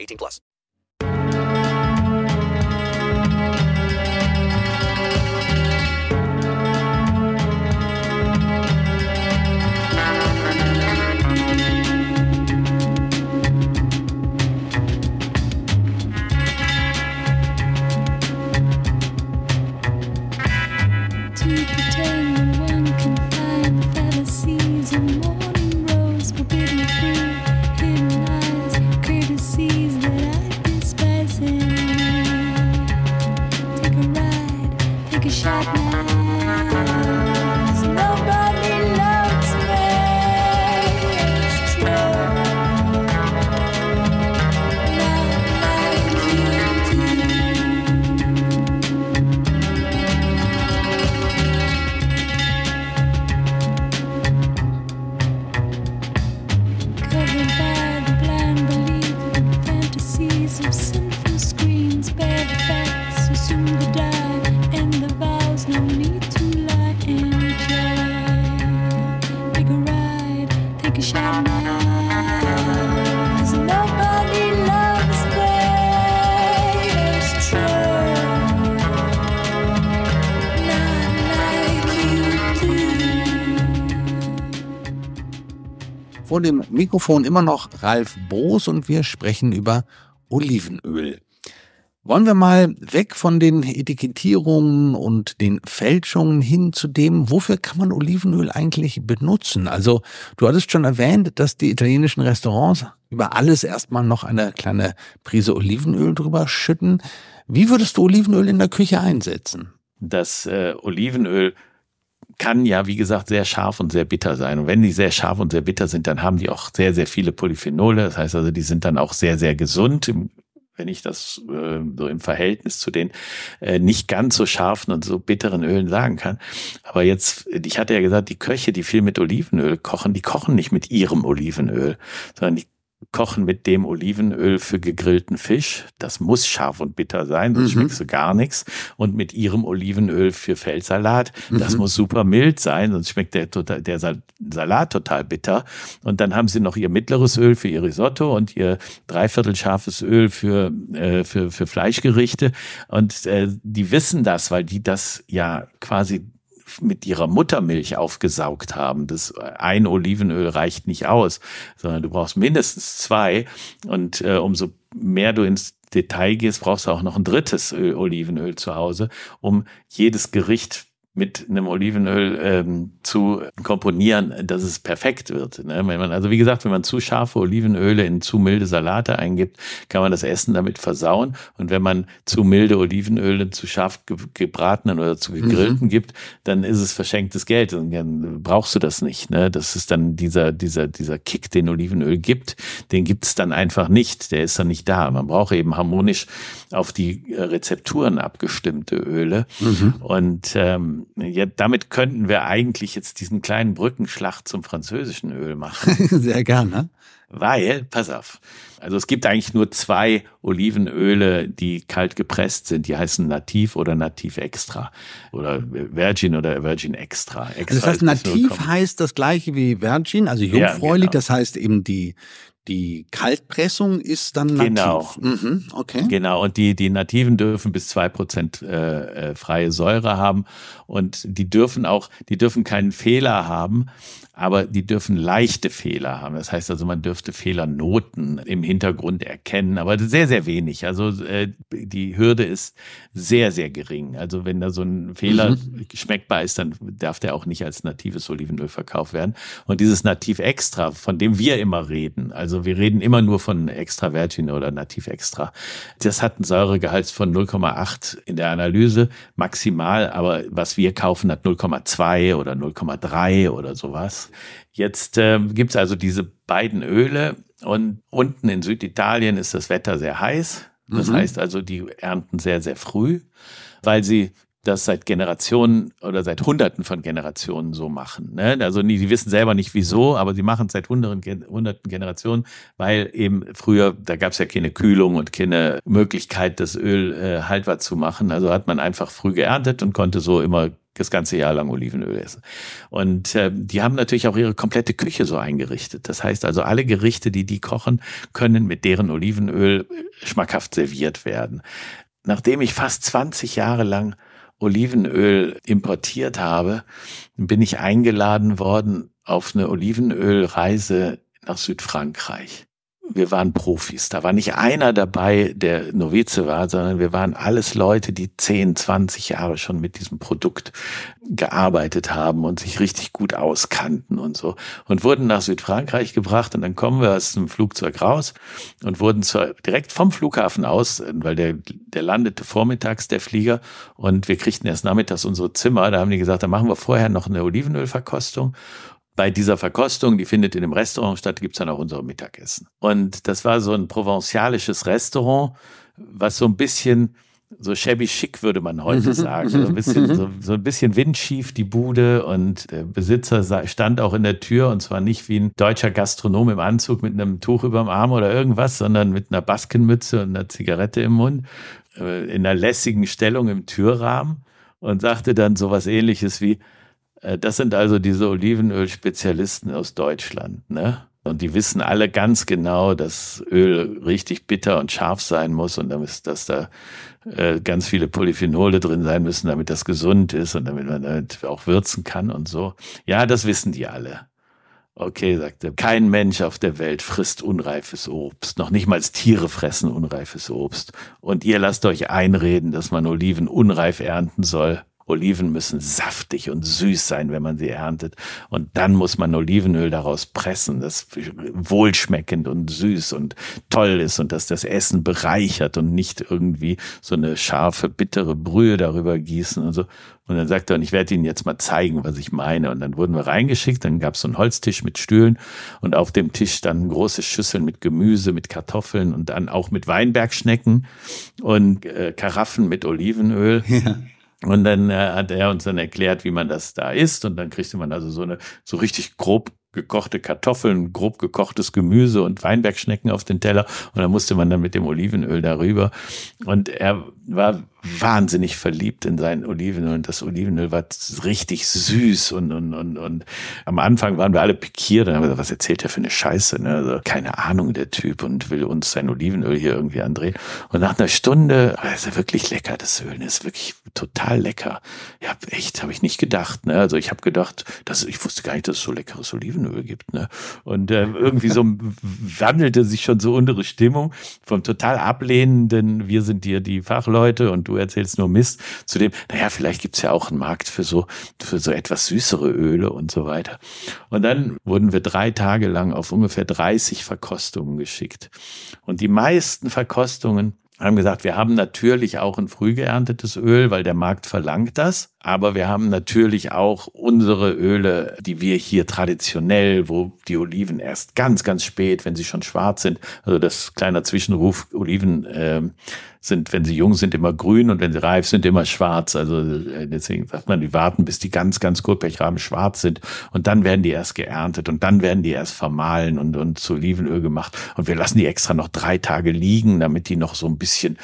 18 plus. Vor dem Mikrofon immer noch Ralf Boos und wir sprechen über Olivenöl. Wollen wir mal weg von den Etikettierungen und den Fälschungen hin zu dem, wofür kann man Olivenöl eigentlich benutzen? Also, du hattest schon erwähnt, dass die italienischen Restaurants über alles erstmal noch eine kleine Prise Olivenöl drüber schütten. Wie würdest du Olivenöl in der Küche einsetzen? das äh, Olivenöl kann ja, wie gesagt, sehr scharf und sehr bitter sein. Und wenn die sehr scharf und sehr bitter sind, dann haben die auch sehr, sehr viele Polyphenole. Das heißt also, die sind dann auch sehr, sehr gesund. Wenn ich das äh, so im Verhältnis zu den äh, nicht ganz so scharfen und so bitteren Ölen sagen kann. Aber jetzt, ich hatte ja gesagt, die Köche, die viel mit Olivenöl kochen, die kochen nicht mit ihrem Olivenöl, sondern die kochen mit dem Olivenöl für gegrillten Fisch. Das muss scharf und bitter sein, sonst schmeckst du gar nichts. Und mit ihrem Olivenöl für Feldsalat. Das muss super mild sein, sonst schmeckt der, total, der Sal- Salat total bitter. Und dann haben sie noch ihr mittleres Öl für ihr Risotto und ihr dreiviertel scharfes Öl für, äh, für, für Fleischgerichte. Und äh, die wissen das, weil die das ja quasi mit ihrer Muttermilch aufgesaugt haben. Das ein Olivenöl reicht nicht aus, sondern du brauchst mindestens zwei. Und äh, umso mehr du ins Detail gehst, brauchst du auch noch ein drittes Öl, Olivenöl zu Hause, um jedes Gericht mit einem Olivenöl ähm, zu komponieren, dass es perfekt wird. Ne? Wenn man, also wie gesagt, wenn man zu scharfe Olivenöle in zu milde Salate eingibt, kann man das Essen damit versauen. Und wenn man zu milde Olivenöle zu scharf ge gebratenen oder zu gegrillten gibt, dann ist es verschenktes Geld. Und dann brauchst du das nicht. Ne? Das ist dann dieser, dieser, dieser Kick, den Olivenöl gibt, den gibt es dann einfach nicht. Der ist dann nicht da. Man braucht eben harmonisch auf die äh, Rezepturen abgestimmte Öle. Und ähm, ja, damit könnten wir eigentlich jetzt diesen kleinen Brückenschlag zum französischen Öl machen. Sehr gerne. Weil, pass auf, also es gibt eigentlich nur zwei Olivenöle, die kalt gepresst sind. Die heißen Nativ oder Nativ Extra oder Virgin oder Virgin Extra. Also Extra das heißt, nativ 0,8. heißt das gleiche wie Virgin, also Ja, jungfräulich, genau. das heißt eben die, die Kaltpressung ist dann nativ. Genau. Mhm, okay. Genau, und die, die Nativen dürfen bis zwei Prozent äh, äh, freie Säure haben und die dürfen auch, die dürfen keinen Fehler haben, aber die dürfen leichte Fehler haben. Das heißt also, man dürfte Fehlernoten im Hintergrund erkennen, aber sehr, sehr wenig. Also äh, die Hürde ist sehr, sehr gering. Also wenn da so ein Fehler schmeckbar ist, dann darf der auch nicht als natives Olivenöl verkauft werden. Und dieses Nativ Extra, von dem wir immer reden, also wir reden immer nur von Extra Virgin oder Nativ Extra, das hat einen Säuregehalt von 0,8 in der Analyse maximal, aber was wir kaufen, hat 0,2 oder 0,3 oder sowas. Jetzt ähm, gibt's also diese beiden Öle und unten in Süditalien ist das Wetter sehr heiß. Das heißt also, die ernten sehr, sehr früh, weil sie das seit Generationen oder seit Hunderten von Generationen so machen. Ne? Also nie, die wissen selber nicht wieso, aber sie machen es seit hunderten, hunderten Generationen, weil eben früher, da gab es ja keine Kühlung und keine Möglichkeit, das Öl äh, haltbar zu machen. Also hat man einfach früh geerntet und konnte so immer das ganze Jahr lang Olivenöl essen. Und äh, die haben natürlich auch ihre komplette Küche so eingerichtet. Das heißt also, alle Gerichte, die die kochen, können mit deren Olivenöl schmackhaft serviert werden. Nachdem ich fast 20 Jahre lang Olivenöl importiert habe, bin ich eingeladen worden auf eine Olivenölreise nach Südfrankreich. Wir waren Profis. Da war nicht einer dabei, der Novize war, sondern wir waren alles Leute, die 10, 20 Jahre schon mit diesem Produkt gearbeitet haben und sich richtig gut auskannten und so. Und wurden nach Südfrankreich gebracht und dann kommen wir aus dem Flugzeug raus und wurden zwar direkt vom Flughafen aus, weil der, der landete vormittags, der Flieger, und wir kriegten erst nachmittags unsere Zimmer. Da haben die gesagt, da machen wir vorher noch eine Olivenölverkostung bei dieser Verkostung, die findet in dem Restaurant statt, gibt's dann auch unser Mittagessen. Und das war so ein provenzialisches Restaurant, was so ein bisschen so shabby chic würde man heute sagen. So ein bisschen, so, so ein bisschen windschief die Bude und der Besitzer stand auch in der Tür und zwar nicht wie ein deutscher Gastronom im Anzug mit einem Tuch überm Arm oder irgendwas, sondern mit einer Baskenmütze und einer Zigarette im Mund, äh, in einer lässigen Stellung im Türrahmen und sagte dann sowas ähnliches wie, Das sind also diese Olivenöl-Spezialisten aus Deutschland, ne? Und die wissen alle ganz genau, dass Öl richtig bitter und scharf sein muss und damit, dass da äh, ganz viele Polyphenole drin sein müssen, damit das gesund ist und damit man damit auch würzen kann und so. Ja, das wissen die alle. Okay, sagte, kein Mensch auf der Welt frisst unreifes Obst. Noch nicht mal Tiere fressen unreifes Obst. Und ihr lasst euch einreden, dass man Oliven unreif ernten soll. Oliven müssen saftig und süß sein, wenn man sie erntet. Und dann muss man Olivenöl daraus pressen, das wohlschmeckend und süß und toll ist und dass das Essen bereichert und nicht irgendwie so eine scharfe, bittere Brühe darüber gießen und so. Und dann sagt er, und ich werde Ihnen jetzt mal zeigen, was ich meine. Und dann wurden wir reingeschickt, dann gab es so einen Holztisch mit Stühlen und auf dem Tisch standen große Schüsseln mit Gemüse, mit Kartoffeln und dann auch mit Weinbergschnecken und äh, Karaffen mit Olivenöl. Und dann äh, hat er uns dann erklärt, wie man das da isst. Und dann kriegte man also so eine so richtig grob gekochte Kartoffeln, grob gekochtes Gemüse und Weinbergschnecken auf den Teller. Und dann musste man dann mit dem Olivenöl darüber. Und er war wahnsinnig verliebt in sein Olivenöl. Und das Olivenöl war richtig süß. Und, und, und, und am Anfang waren wir alle pikiert. Und haben gesagt, was erzählt der für eine Scheiße? Ne? Also, keine Ahnung, der Typ. Und will uns sein Olivenöl hier irgendwie andrehen. Und nach einer Stunde, das ist wirklich lecker, das Öl. Ist wirklich total lecker. Ja, echt, habe ich nicht gedacht. Ne? Also ich habe gedacht, dass, ich wusste gar nicht, dass es so leckeres Olivenöl gibt. Ne? Und äh, irgendwie so wandelte sich schon so unsere Stimmung vom total ablehnenden, wir sind hier die Fachleute und du erzählst nur Mist, zu dem, naja, vielleicht gibt's ja auch einen Markt für so, für so etwas süßere Öle und so weiter. Und dann wurden wir drei Tage lang auf ungefähr 30 Verkostungen geschickt. Und die meisten Verkostungen haben gesagt, wir haben natürlich auch ein früh geerntetes Öl, weil der Markt verlangt das. Aber wir haben natürlich auch unsere Öle, die wir hier traditionell, wo die Oliven erst ganz, ganz spät, wenn sie schon schwarz sind, also das kleiner Zwischenruf, Oliven ähm, sind, wenn sie jung sind, immer grün und wenn sie reif sind, immer schwarz. Also äh, deswegen sagt man, die warten, bis die ganz, ganz Kotpechrahmen schwarz sind und dann werden die erst geerntet und dann werden die erst vermahlen und, und zu Olivenöl gemacht. Und wir lassen die extra noch drei Tage liegen, damit die noch so ein bisschen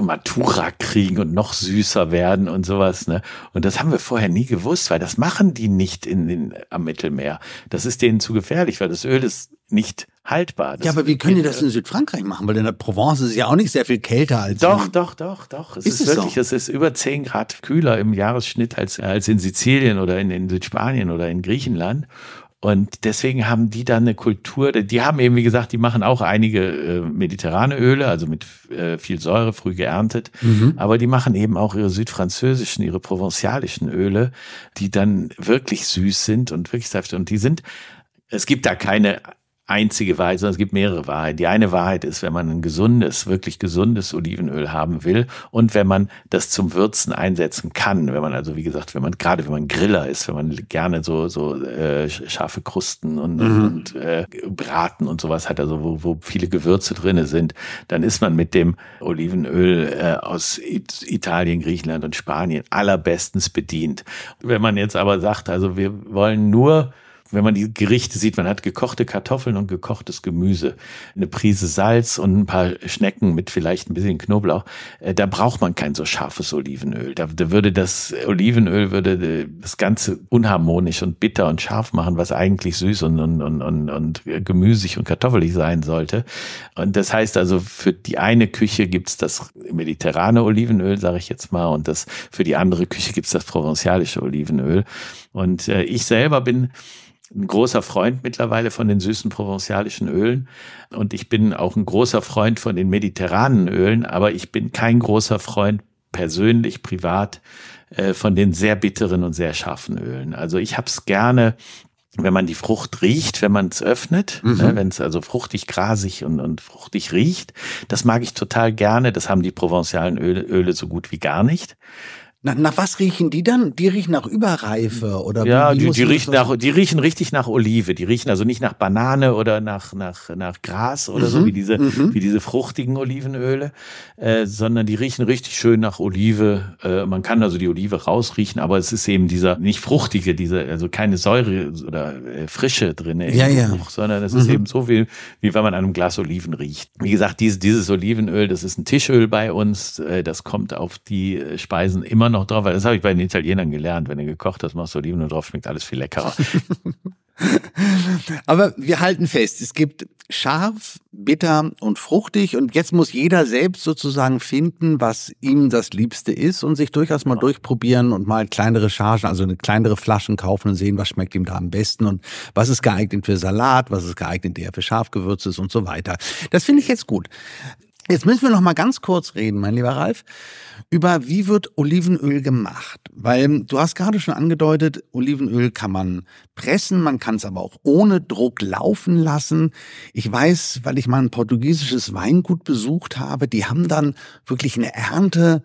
Matura kriegen und noch süßer werden und sowas. Ne? Und das haben wir vorher nie gewusst, weil das machen die nicht in den, am Mittelmeer. Das ist denen zu gefährlich, weil das Öl ist nicht haltbar. Das Ja, aber wie können die das in Südfrankreich machen? Weil in der Provence ist es ja auch nicht sehr viel kälter als Doch, in, doch, doch, doch. Es Ist ist, es wirklich, so? es ist über 10 Grad kühler im Jahresschnitt als, als in Sizilien oder in, in Südspanien oder in Griechenland. Und deswegen haben die dann eine Kultur, die haben eben, wie gesagt, die machen auch einige äh, mediterrane Öle, also mit äh, viel Säure, früh geerntet. Aber die machen eben auch ihre südfranzösischen, ihre provenzialischen Öle, die dann wirklich süß sind und wirklich saftig. Und die sind, es gibt da keine einzige Wahrheit, sondern es gibt mehrere Wahrheiten. Die eine Wahrheit ist, wenn man ein gesundes, wirklich gesundes Olivenöl haben will und wenn man das zum Würzen einsetzen kann, wenn man also wie gesagt, wenn man gerade wenn man Griller ist, wenn man gerne so so äh, scharfe Krusten und, und äh, Braten und sowas hat, also wo, wo viele Gewürze drinne sind, dann ist man mit dem Olivenöl äh, aus It Italien, Griechenland und Spanien allerbestens bedient. Wenn man jetzt aber sagt, also wir wollen nur wenn man die Gerichte sieht, man hat gekochte Kartoffeln und gekochtes Gemüse, eine Prise Salz und ein paar Schnecken mit vielleicht ein bisschen Knoblauch, äh, da braucht man kein so scharfes Olivenöl. Da, würde das Olivenöl würde äh, das Ganze unharmonisch und bitter und scharf machen, was eigentlich süß und, und, und, und, und gemüsig und kartoffelig sein sollte. Und das heißt also, für die eine Küche gibt's das mediterrane Olivenöl, sage ich jetzt mal, und das für die andere Küche gibt's das provenzialische Olivenöl. Und äh, ich selber bin ein großer Freund mittlerweile von den süßen provenzialischen Ölen und ich bin auch ein großer Freund von den mediterranen Ölen, aber ich bin kein großer Freund persönlich, privat äh, von den sehr bitteren und sehr scharfen Ölen. Also ich hab's gerne, wenn man die Frucht riecht, wenn man es öffnet, ne, wenn es also fruchtig, grasig und, und fruchtig riecht, das mag ich total gerne. Das haben die provenzialen Öle, Öle so gut wie gar nicht. Nach, nach was riechen die dann? Die riechen nach Überreife oder Ja, die, die riechen nach, die riechen richtig nach Olive. Die riechen also nicht nach Banane oder nach, nach, nach Gras oder so, wie diese, wie diese fruchtigen Olivenöle, äh, sondern die riechen richtig schön nach Olive. Äh, man kann also die Olive rausriechen, aber es ist eben dieser nicht fruchtige, diese, also keine Säure oder äh, Frische drin Ja, ja. Geruch, sondern es ist eben so wie, wie wenn man an einem Glas Oliven riecht. Wie gesagt, dieses, dieses Olivenöl, das ist ein Tischöl bei uns. Äh, das kommt auf die äh, Speisen immer noch drauf, weil das habe ich bei den Italienern gelernt. Wenn du gekocht hast, machst du Olivenöl drauf, schmeckt alles viel leckerer. Aber wir halten fest, es gibt scharf, bitter und fruchtig und jetzt muss jeder selbst sozusagen finden, was ihm das Liebste ist und sich durchaus mal durchprobieren und mal kleinere Chargen, also eine kleinere Flaschen kaufen und sehen, was schmeckt ihm da am besten und was ist geeignet für Salat, was ist geeignet eher für Schafgewürze ist und so weiter. Das finde ich jetzt gut. Jetzt müssen wir noch mal ganz kurz reden, mein lieber Ralf, über wie wird Olivenöl gemacht? Weil du hast gerade schon angedeutet, Olivenöl kann man pressen, man kann es aber auch ohne Druck laufen lassen. Ich weiß, weil ich mal ein portugiesisches Weingut besucht habe, die haben dann wirklich eine Ernte,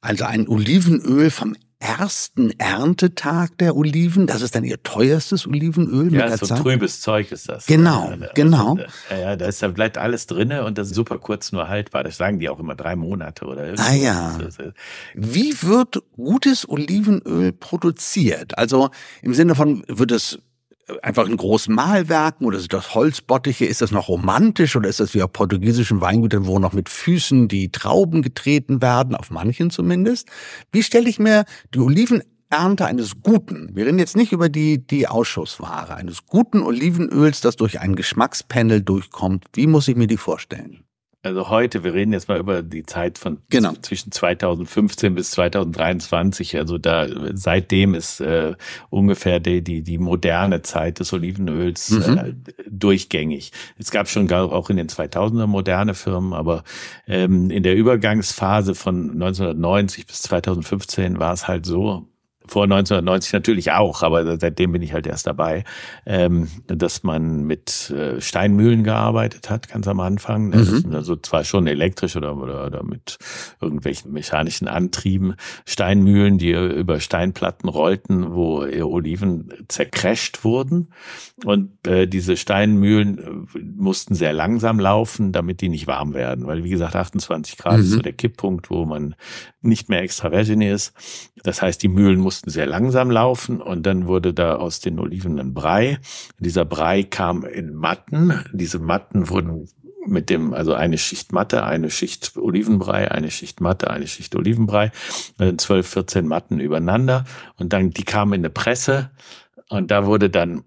also ein Olivenöl vom ersten Erntetag der Oliven. Das ist dann ihr teuerstes Olivenöl mit Ja, der so Zeit. trübes Zeug ist das. Genau, Ja, genau. Ja, ja, da ist da bleibt alles drinne und das ist super kurz nur haltbar. Das sagen die auch immer drei Monate oder irgendwas. Ah, ja. Wie wird gutes Olivenöl produziert? Also im Sinne von, wird es einfach in großen Mahlwerken oder sind das Holzbottiche? Ist das noch romantisch oder ist das wie auf portugiesischen Weingütern, wo noch mit Füßen die Trauben getreten werden, auf manchen zumindest? Wie stelle ich mir die Olivenernte eines guten, wir reden jetzt nicht über die, die Ausschussware, eines guten Olivenöls, das durch ein Geschmackspanel durchkommt, wie muss ich mir die vorstellen? Also heute, wir reden jetzt mal über die Zeit von Genau. zwischen 2015 bis 2023. Also da seitdem ist äh, ungefähr die, die, die moderne Zeit des Olivenöls äh, durchgängig. Es gab schon auch in den 2000er moderne Firmen, aber ähm, in der Übergangsphase von 1990 bis 2015 war es halt so, vor 1990 natürlich auch, aber seitdem bin ich halt erst dabei, ähm, dass man mit äh, Steinmühlen gearbeitet hat, ganz am Anfang. Das sind also zwar schon elektrisch oder, oder, oder mit irgendwelchen mechanischen Antrieben, Steinmühlen, die über Steinplatten rollten, wo Oliven zercrasht wurden. Und äh, diese Steinmühlen äh, mussten sehr langsam laufen, damit die nicht warm werden. Weil, wie gesagt, 28 Grad ist so der Kipppunkt, wo man nicht mehr extra virgin ist. Das heißt, die Mühlen mussten sehr langsam laufen und dann wurde da aus den Oliven ein Brei. Dieser Brei kam in Matten. Diese Matten wurden mit dem, also eine Schicht Matte, eine Schicht Olivenbrei, eine Schicht Matte, eine Schicht Olivenbrei, äh, 12, 14 Matten übereinander und dann, die kamen in eine Presse und da wurde dann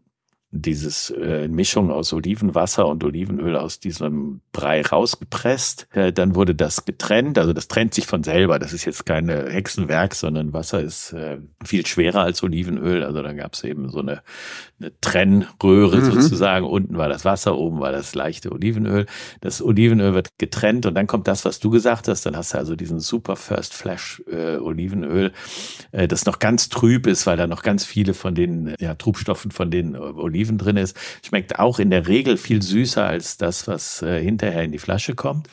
dieses äh, Mischung aus Olivenwasser und Olivenöl aus diesem Brei rausgepresst. Äh, dann wurde das getrennt. Also das trennt sich von selber. Das ist jetzt keine Hexenwerk, sondern Wasser ist äh, viel schwerer als Olivenöl. Also da gab es eben so eine, eine Trennröhre sozusagen. Unten war das Wasser, oben war das leichte Olivenöl. Das Olivenöl wird getrennt und dann kommt das, was du gesagt hast. Dann hast du also diesen Super First Flash äh, Olivenöl, äh, das noch ganz trüb ist, weil da noch ganz viele von den ja, Trubstoffen von den äh, Oliven drin ist. Schmeckt auch in der Regel viel süßer als das, was äh, hinterher in die Flasche kommt.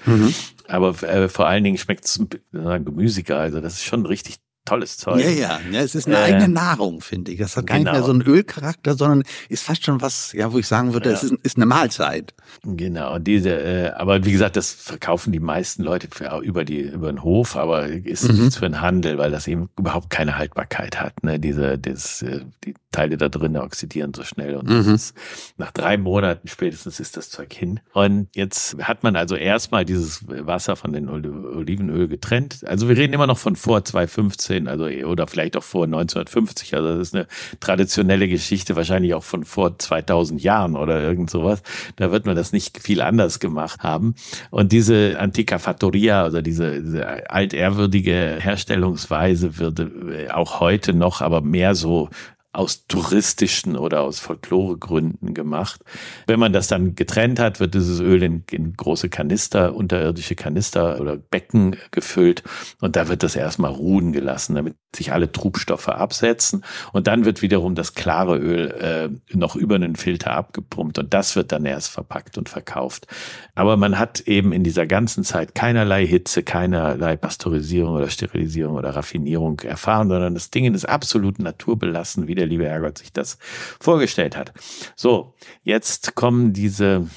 Aber äh, vor allen Dingen schmeckt es gemüsiger. Also das ist schon richtig tolles Zeug. Ja, ja, ja, es ist eine Äh, eigene Nahrung, finde ich. Das hat gar nicht genau. mehr so einen Ölcharakter, sondern ist fast schon was, ja, wo ich sagen würde, es ist, ist eine Mahlzeit. Genau, und diese, äh, aber wie gesagt, das verkaufen die meisten Leute für, über die über den Hof, aber ist nichts für den Handel, weil das eben überhaupt keine Haltbarkeit hat. Ne? Diese, das, äh, die Teile da drin oxidieren so schnell und das ist, nach drei Monaten spätestens ist das Zeug hin. Und jetzt hat man also erstmal dieses Wasser von den Oli- Olivenöl getrennt. Also wir reden immer noch von vor 2015, also oder vielleicht auch vor 1950. Also das ist eine traditionelle Geschichte, wahrscheinlich auch von vor 2000 Jahren oder irgend sowas. Da wird man das nicht viel anders gemacht haben. Und diese Antica Fattoria, also diese, diese altehrwürdige Herstellungsweise wird äh, auch heute noch, aber mehr so aus touristischen oder aus Folkloregründen gemacht. Wenn man das dann getrennt hat, wird dieses Öl in, in große Kanister, unterirdische Kanister oder Becken gefüllt und da wird das erstmal ruhen gelassen, damit sich alle Trubstoffe absetzen und dann wird wiederum das klare Öl äh, noch über einen Filter abgepumpt und das wird dann erst verpackt und verkauft. Aber man hat eben in dieser ganzen Zeit keinerlei Hitze, keinerlei Pasteurisierung oder Sterilisierung oder Raffinierung erfahren, sondern das Ding ist absolut naturbelassen, wie der liebe Herrgott sich das vorgestellt hat. So, jetzt kommen diese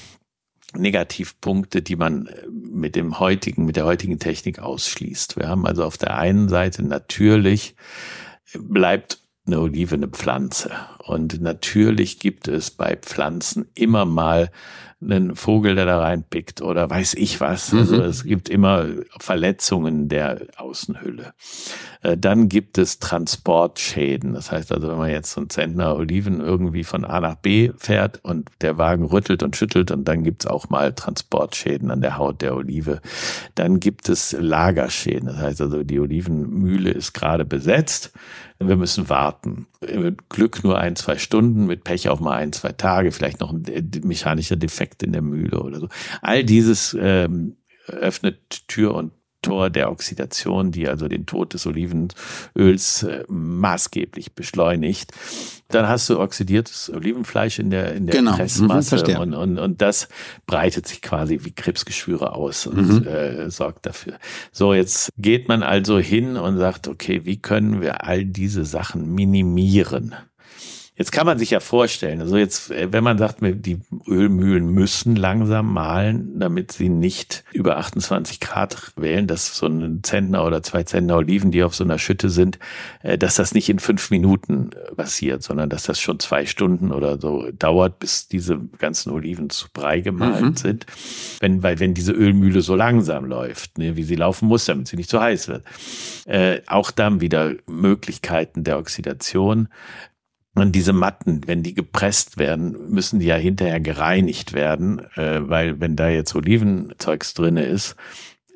Negativpunkte, die man äh, mit dem heutigen, mit der heutigen Technik ausschließt. Wir haben also auf der einen Seite natürlich bleibt eine Olive eine Pflanze. Und natürlich gibt es bei Pflanzen immer mal einen Vogel, der da reinpickt oder weiß ich was. Also es gibt immer Verletzungen der Außenhülle. Äh, Dann gibt es Transportschäden. Das heißt also, wenn man jetzt so ein Zentner Oliven irgendwie von A nach B fährt und der Wagen rüttelt und schüttelt und dann gibt's auch mal Transportschäden an der Haut der Olive. Dann gibt es Lagerschäden. Das heißt also, die Olivenmühle ist gerade besetzt. Wir müssen warten. Mit Glück nur ein, zwei Stunden, mit Pech auch mal ein, zwei Tage, vielleicht noch ein äh, mechanischer Defekt in der Mühle oder so. All dieses ähm, öffnet Tür und Tor der Oxidation, die also den Tod des Olivenöls äh, maßgeblich beschleunigt. Dann hast du oxidiertes Olivenfleisch in der, in der Genau, mhm, Pressmasse verstehe. und, und, und das breitet sich quasi wie Krebsgeschwüre aus und Mhm. äh, sorgt dafür. So, jetzt geht man also hin und sagt, okay, wie können wir all diese Sachen minimieren? Jetzt kann man sich ja vorstellen, also jetzt, äh, wenn man sagt, die Ölmühlen müssen langsam mahlen, damit sie nicht über 28 Grad wählen, dass so ein Zentner oder zwei Zentner Oliven, die auf so einer Schütte sind, äh, dass das nicht in fünf Minuten äh, passiert, sondern dass das schon zwei Stunden oder so dauert, bis diese ganzen Oliven zu Brei gemahlen sind. Wenn, weil, wenn diese Ölmühle so langsam läuft, ne, wie sie laufen muss, damit sie nicht zu heiß wird. Äh, auch dann wieder Möglichkeiten der Oxidation. Und diese Matten, wenn die gepresst werden, müssen die ja hinterher gereinigt werden, äh, weil wenn da jetzt Olivenzeugs drinne ist,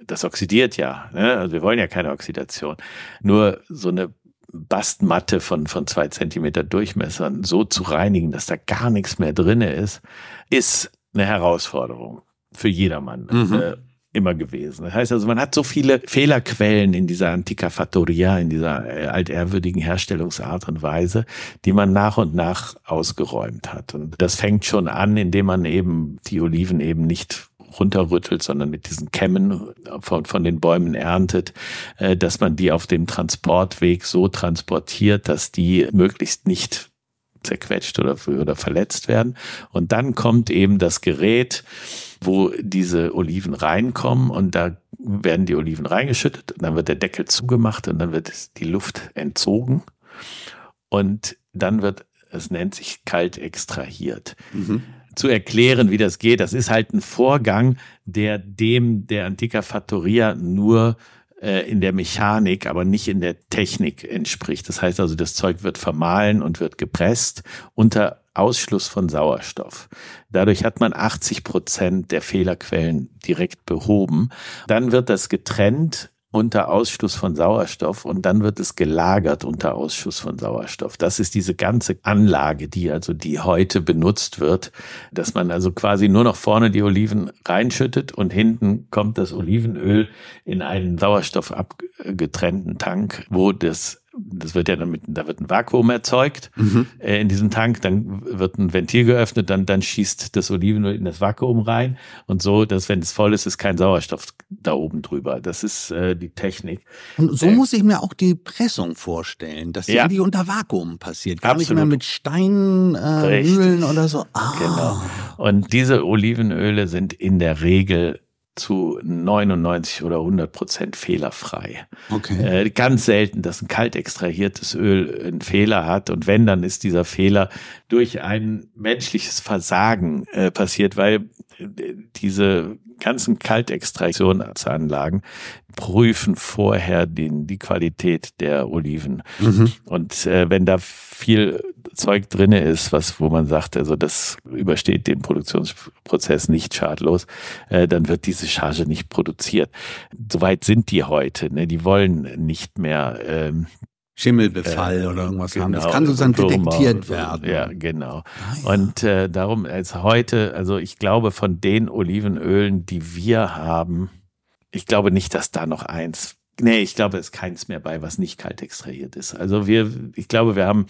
das oxidiert ja. Ne? Also wir wollen ja keine Oxidation. Nur so eine Bastmatte von, von zwei Zentimeter Durchmesser so zu reinigen, dass da gar nichts mehr drinne ist, ist eine Herausforderung für jedermann. Mhm. Immer gewesen. Das heißt also, man hat so viele Fehlerquellen in dieser Antica Fattoria, in dieser äh, altehrwürdigen Herstellungsart und Weise, die man nach und nach ausgeräumt hat. Und das fängt schon an, indem man eben die Oliven eben nicht runterrüttelt, sondern mit diesen Kämmen von, von den Bäumen erntet, äh, dass man die auf dem Transportweg so transportiert, dass die möglichst nicht zerquetscht oder, oder verletzt werden. Und dann kommt eben das Gerät, wo diese Oliven reinkommen und da werden die Oliven reingeschüttet und dann wird der Deckel zugemacht und dann wird die Luft entzogen und dann wird, es nennt sich kalt extrahiert. Zu erklären, wie das geht, das ist halt ein Vorgang, der dem der Antica Fattoria nur äh, in der Mechanik, aber nicht in der Technik entspricht. Das heißt also, das Zeug wird vermahlen und wird gepresst unter Ausschluss von Sauerstoff. Dadurch hat man 80 Prozent der Fehlerquellen direkt behoben. Dann wird das getrennt unter Ausschluss von Sauerstoff und dann wird es gelagert unter Ausschuss von Sauerstoff. Das ist diese ganze Anlage, die also die heute benutzt wird, dass man also quasi nur noch vorne die Oliven reinschüttet und hinten kommt das Olivenöl in einen sauerstoffabgetrennten Tank, wo das das wird ja dann mit, da wird ein Vakuum erzeugt äh, in diesem Tank, dann wird ein Ventil geöffnet, dann, dann schießt das Olivenöl in das Vakuum rein und so, dass wenn es voll ist, ist kein Sauerstoff da oben drüber. Das ist äh, die Technik. Und so muss ich mir auch die Pressung vorstellen, dass die Ja. unter Vakuum passiert. Gar nicht mehr mit Steinmühlen äh. Mühlen oder so. Ah. Genau. Und diese Olivenöle sind in der Regel zu 99 oder 100 Prozent fehlerfrei. Okay. Äh, ganz selten, dass ein kalt extrahiertes Öl einen Fehler hat. Und wenn, dann ist dieser Fehler durch ein menschliches Versagen äh, passiert, weil äh, diese ganzen Kaltextraktionsanlagen prüfen vorher den, die Qualität der Oliven. Und äh, wenn da viel Zeug drinne ist, was, wo man sagt, also das übersteht den Produktionsprozess nicht schadlos, äh, dann wird diese Charge nicht produziert. Soweit sind die heute. Ne? Die wollen nicht mehr ähm, Schimmelbefall oder irgendwas haben. Das Genau, kann sozusagen detektiert werden. Ja, genau. Und äh, darum als heute, also ich glaube von den Olivenölen, die wir haben, ich glaube nicht, dass da noch eins, nee, ich glaube, es ist keins mehr bei, was nicht kalt extrahiert ist. Also wir, ich glaube, wir haben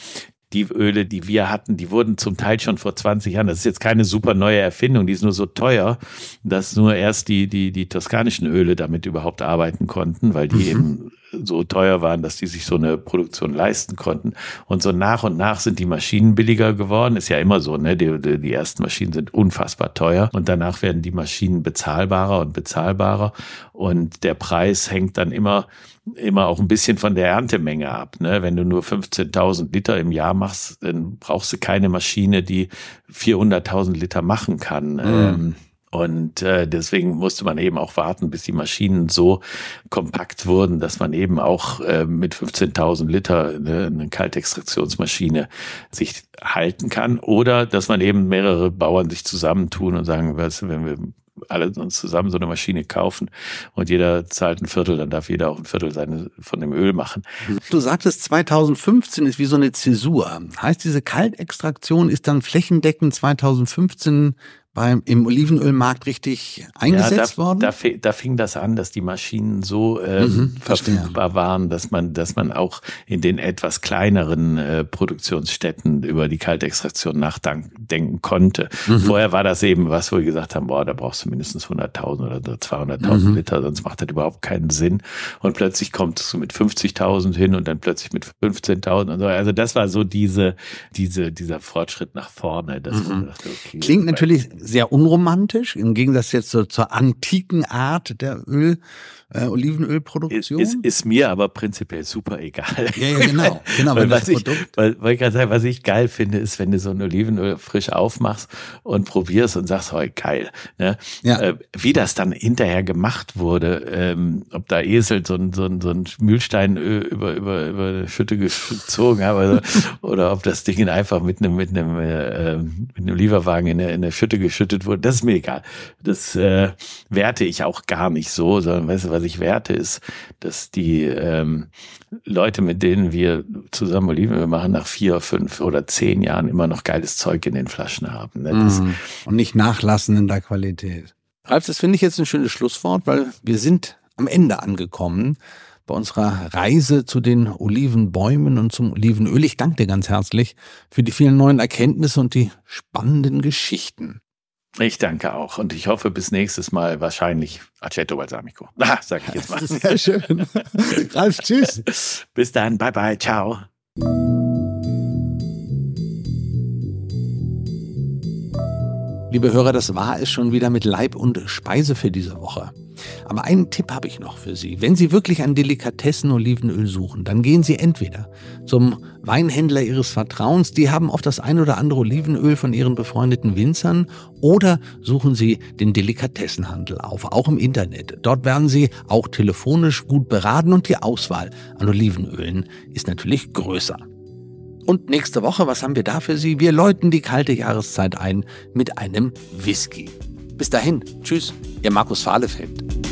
die Öle, die wir hatten, die wurden zum Teil schon vor 20 Jahren. Das ist jetzt keine super neue Erfindung, die ist nur so teuer, dass nur erst die, die, die toskanischen Öle damit überhaupt arbeiten konnten, weil die eben so teuer waren, dass die sich so eine Produktion leisten konnten. Und so nach und nach sind die Maschinen billiger geworden. Ist ja immer so, ne? Die, die, die ersten Maschinen sind unfassbar teuer und danach werden die Maschinen bezahlbarer und bezahlbarer. Und der Preis hängt dann immer immer auch ein bisschen von der Erntemenge ab. Ne? Wenn du nur 15.000 Liter im Jahr machst, dann brauchst du keine Maschine, die 400.000 Liter machen kann. Ähm, und äh, deswegen musste man eben auch warten, bis die Maschinen so kompakt wurden, dass man eben auch äh, mit 15.000 Liter ne, eine Kaltextraktionsmaschine sich halten kann. Oder dass man eben mehrere Bauern sich zusammentun und sagen, was, wenn wir alle uns zusammen so eine Maschine kaufen und jeder zahlt ein Viertel, dann darf jeder auch ein Viertel seine, von dem Öl machen. Du sagtest, 2015 ist wie so eine Zäsur. Heißt, diese Kaltextraktion ist dann flächendeckend 2015 beim, im Olivenölmarkt richtig eingesetzt da, worden? Da, da fing das an, dass die Maschinen so ähm, Mhm, verfügbar waren, dass man, dass man auch in den etwas kleineren äh, Produktionsstätten über die Kaltextraktion nachdenken konnte. Mhm. Vorher war das eben was, wo wir gesagt haben, boah, da brauchst du mindestens 100.000 oder 200.000 Mhm. Liter, sonst macht das überhaupt keinen Sinn. Und plötzlich kommst du mit 50.000 hin und dann plötzlich mit 15.000 und so. Also das war so diese, diese, dieser Fortschritt nach vorne. Dass man dachte, okay, Mhm. Klingt natürlich sehr unromantisch, im Gegensatz jetzt so zur antiken Art der Öl, äh, Olivenölproduktion. ist, ist mir aber prinzipiell super egal. ja, ja, genau. genau weil was ich, Produkt. weil, weil ich gerade sagen, was ich geil finde, ist, wenn du so ein Olivenöl frisch aufmachst und probierst und sagst, oh, geil. Ne? Ja. Äh, wie das dann hinterher gemacht wurde, ähm, ob da Esel so ein, so ein, so ein Mühlstein ö- über, über, über eine Schütte gezogen haben oder, oder ob das Ding einfach mit einem, mit einem, äh, ähm, mit einem Lieferwagen in eine, in eine Schütte geschüttet wurde, das ist mir egal. Das äh, werte ich auch gar nicht so, sondern weißt du, was ich werte, ist, dass die ähm, Leute, mit denen wir zusammen Olivenöl machen, nach vier, fünf oder zehn Jahren immer noch geiles Zeug in den Flaschen haben. Ne? Das, Mhm. Und nicht nachlassen in der Qualität. Ralf, das finde ich jetzt ein schönes Schlusswort, weil wir sind am Ende angekommen bei unserer Reise zu den Olivenbäumen und zum Olivenöl. Ich danke dir ganz herzlich für die vielen neuen Erkenntnisse und die spannenden Geschichten. Ich danke auch und ich hoffe bis nächstes Mal wahrscheinlich Aceto Balsamico. Ah, sag ich jetzt mal. Sehr schön. Ralf, tschüss. Bis dann, bye bye, ciao. Liebe Hörer, das war es schon wieder mit Leib und Speise für diese Woche. Aber einen Tipp habe ich noch für Sie. Wenn Sie wirklich ein Delikatessen-Olivenöl suchen, dann gehen Sie entweder zum Weinhändler Ihres Vertrauens, die haben oft das ein oder andere Olivenöl von Ihren befreundeten Winzern, oder suchen Sie den Delikatessenhandel auf, auch im Internet. Dort werden Sie auch telefonisch gut beraten und die Auswahl an Olivenölen ist natürlich größer. Und nächste Woche, was haben wir da für Sie? Wir läuten die kalte Jahreszeit ein mit einem Whisky. Bis dahin, tschüss, Ihr Markus Fahlefeld.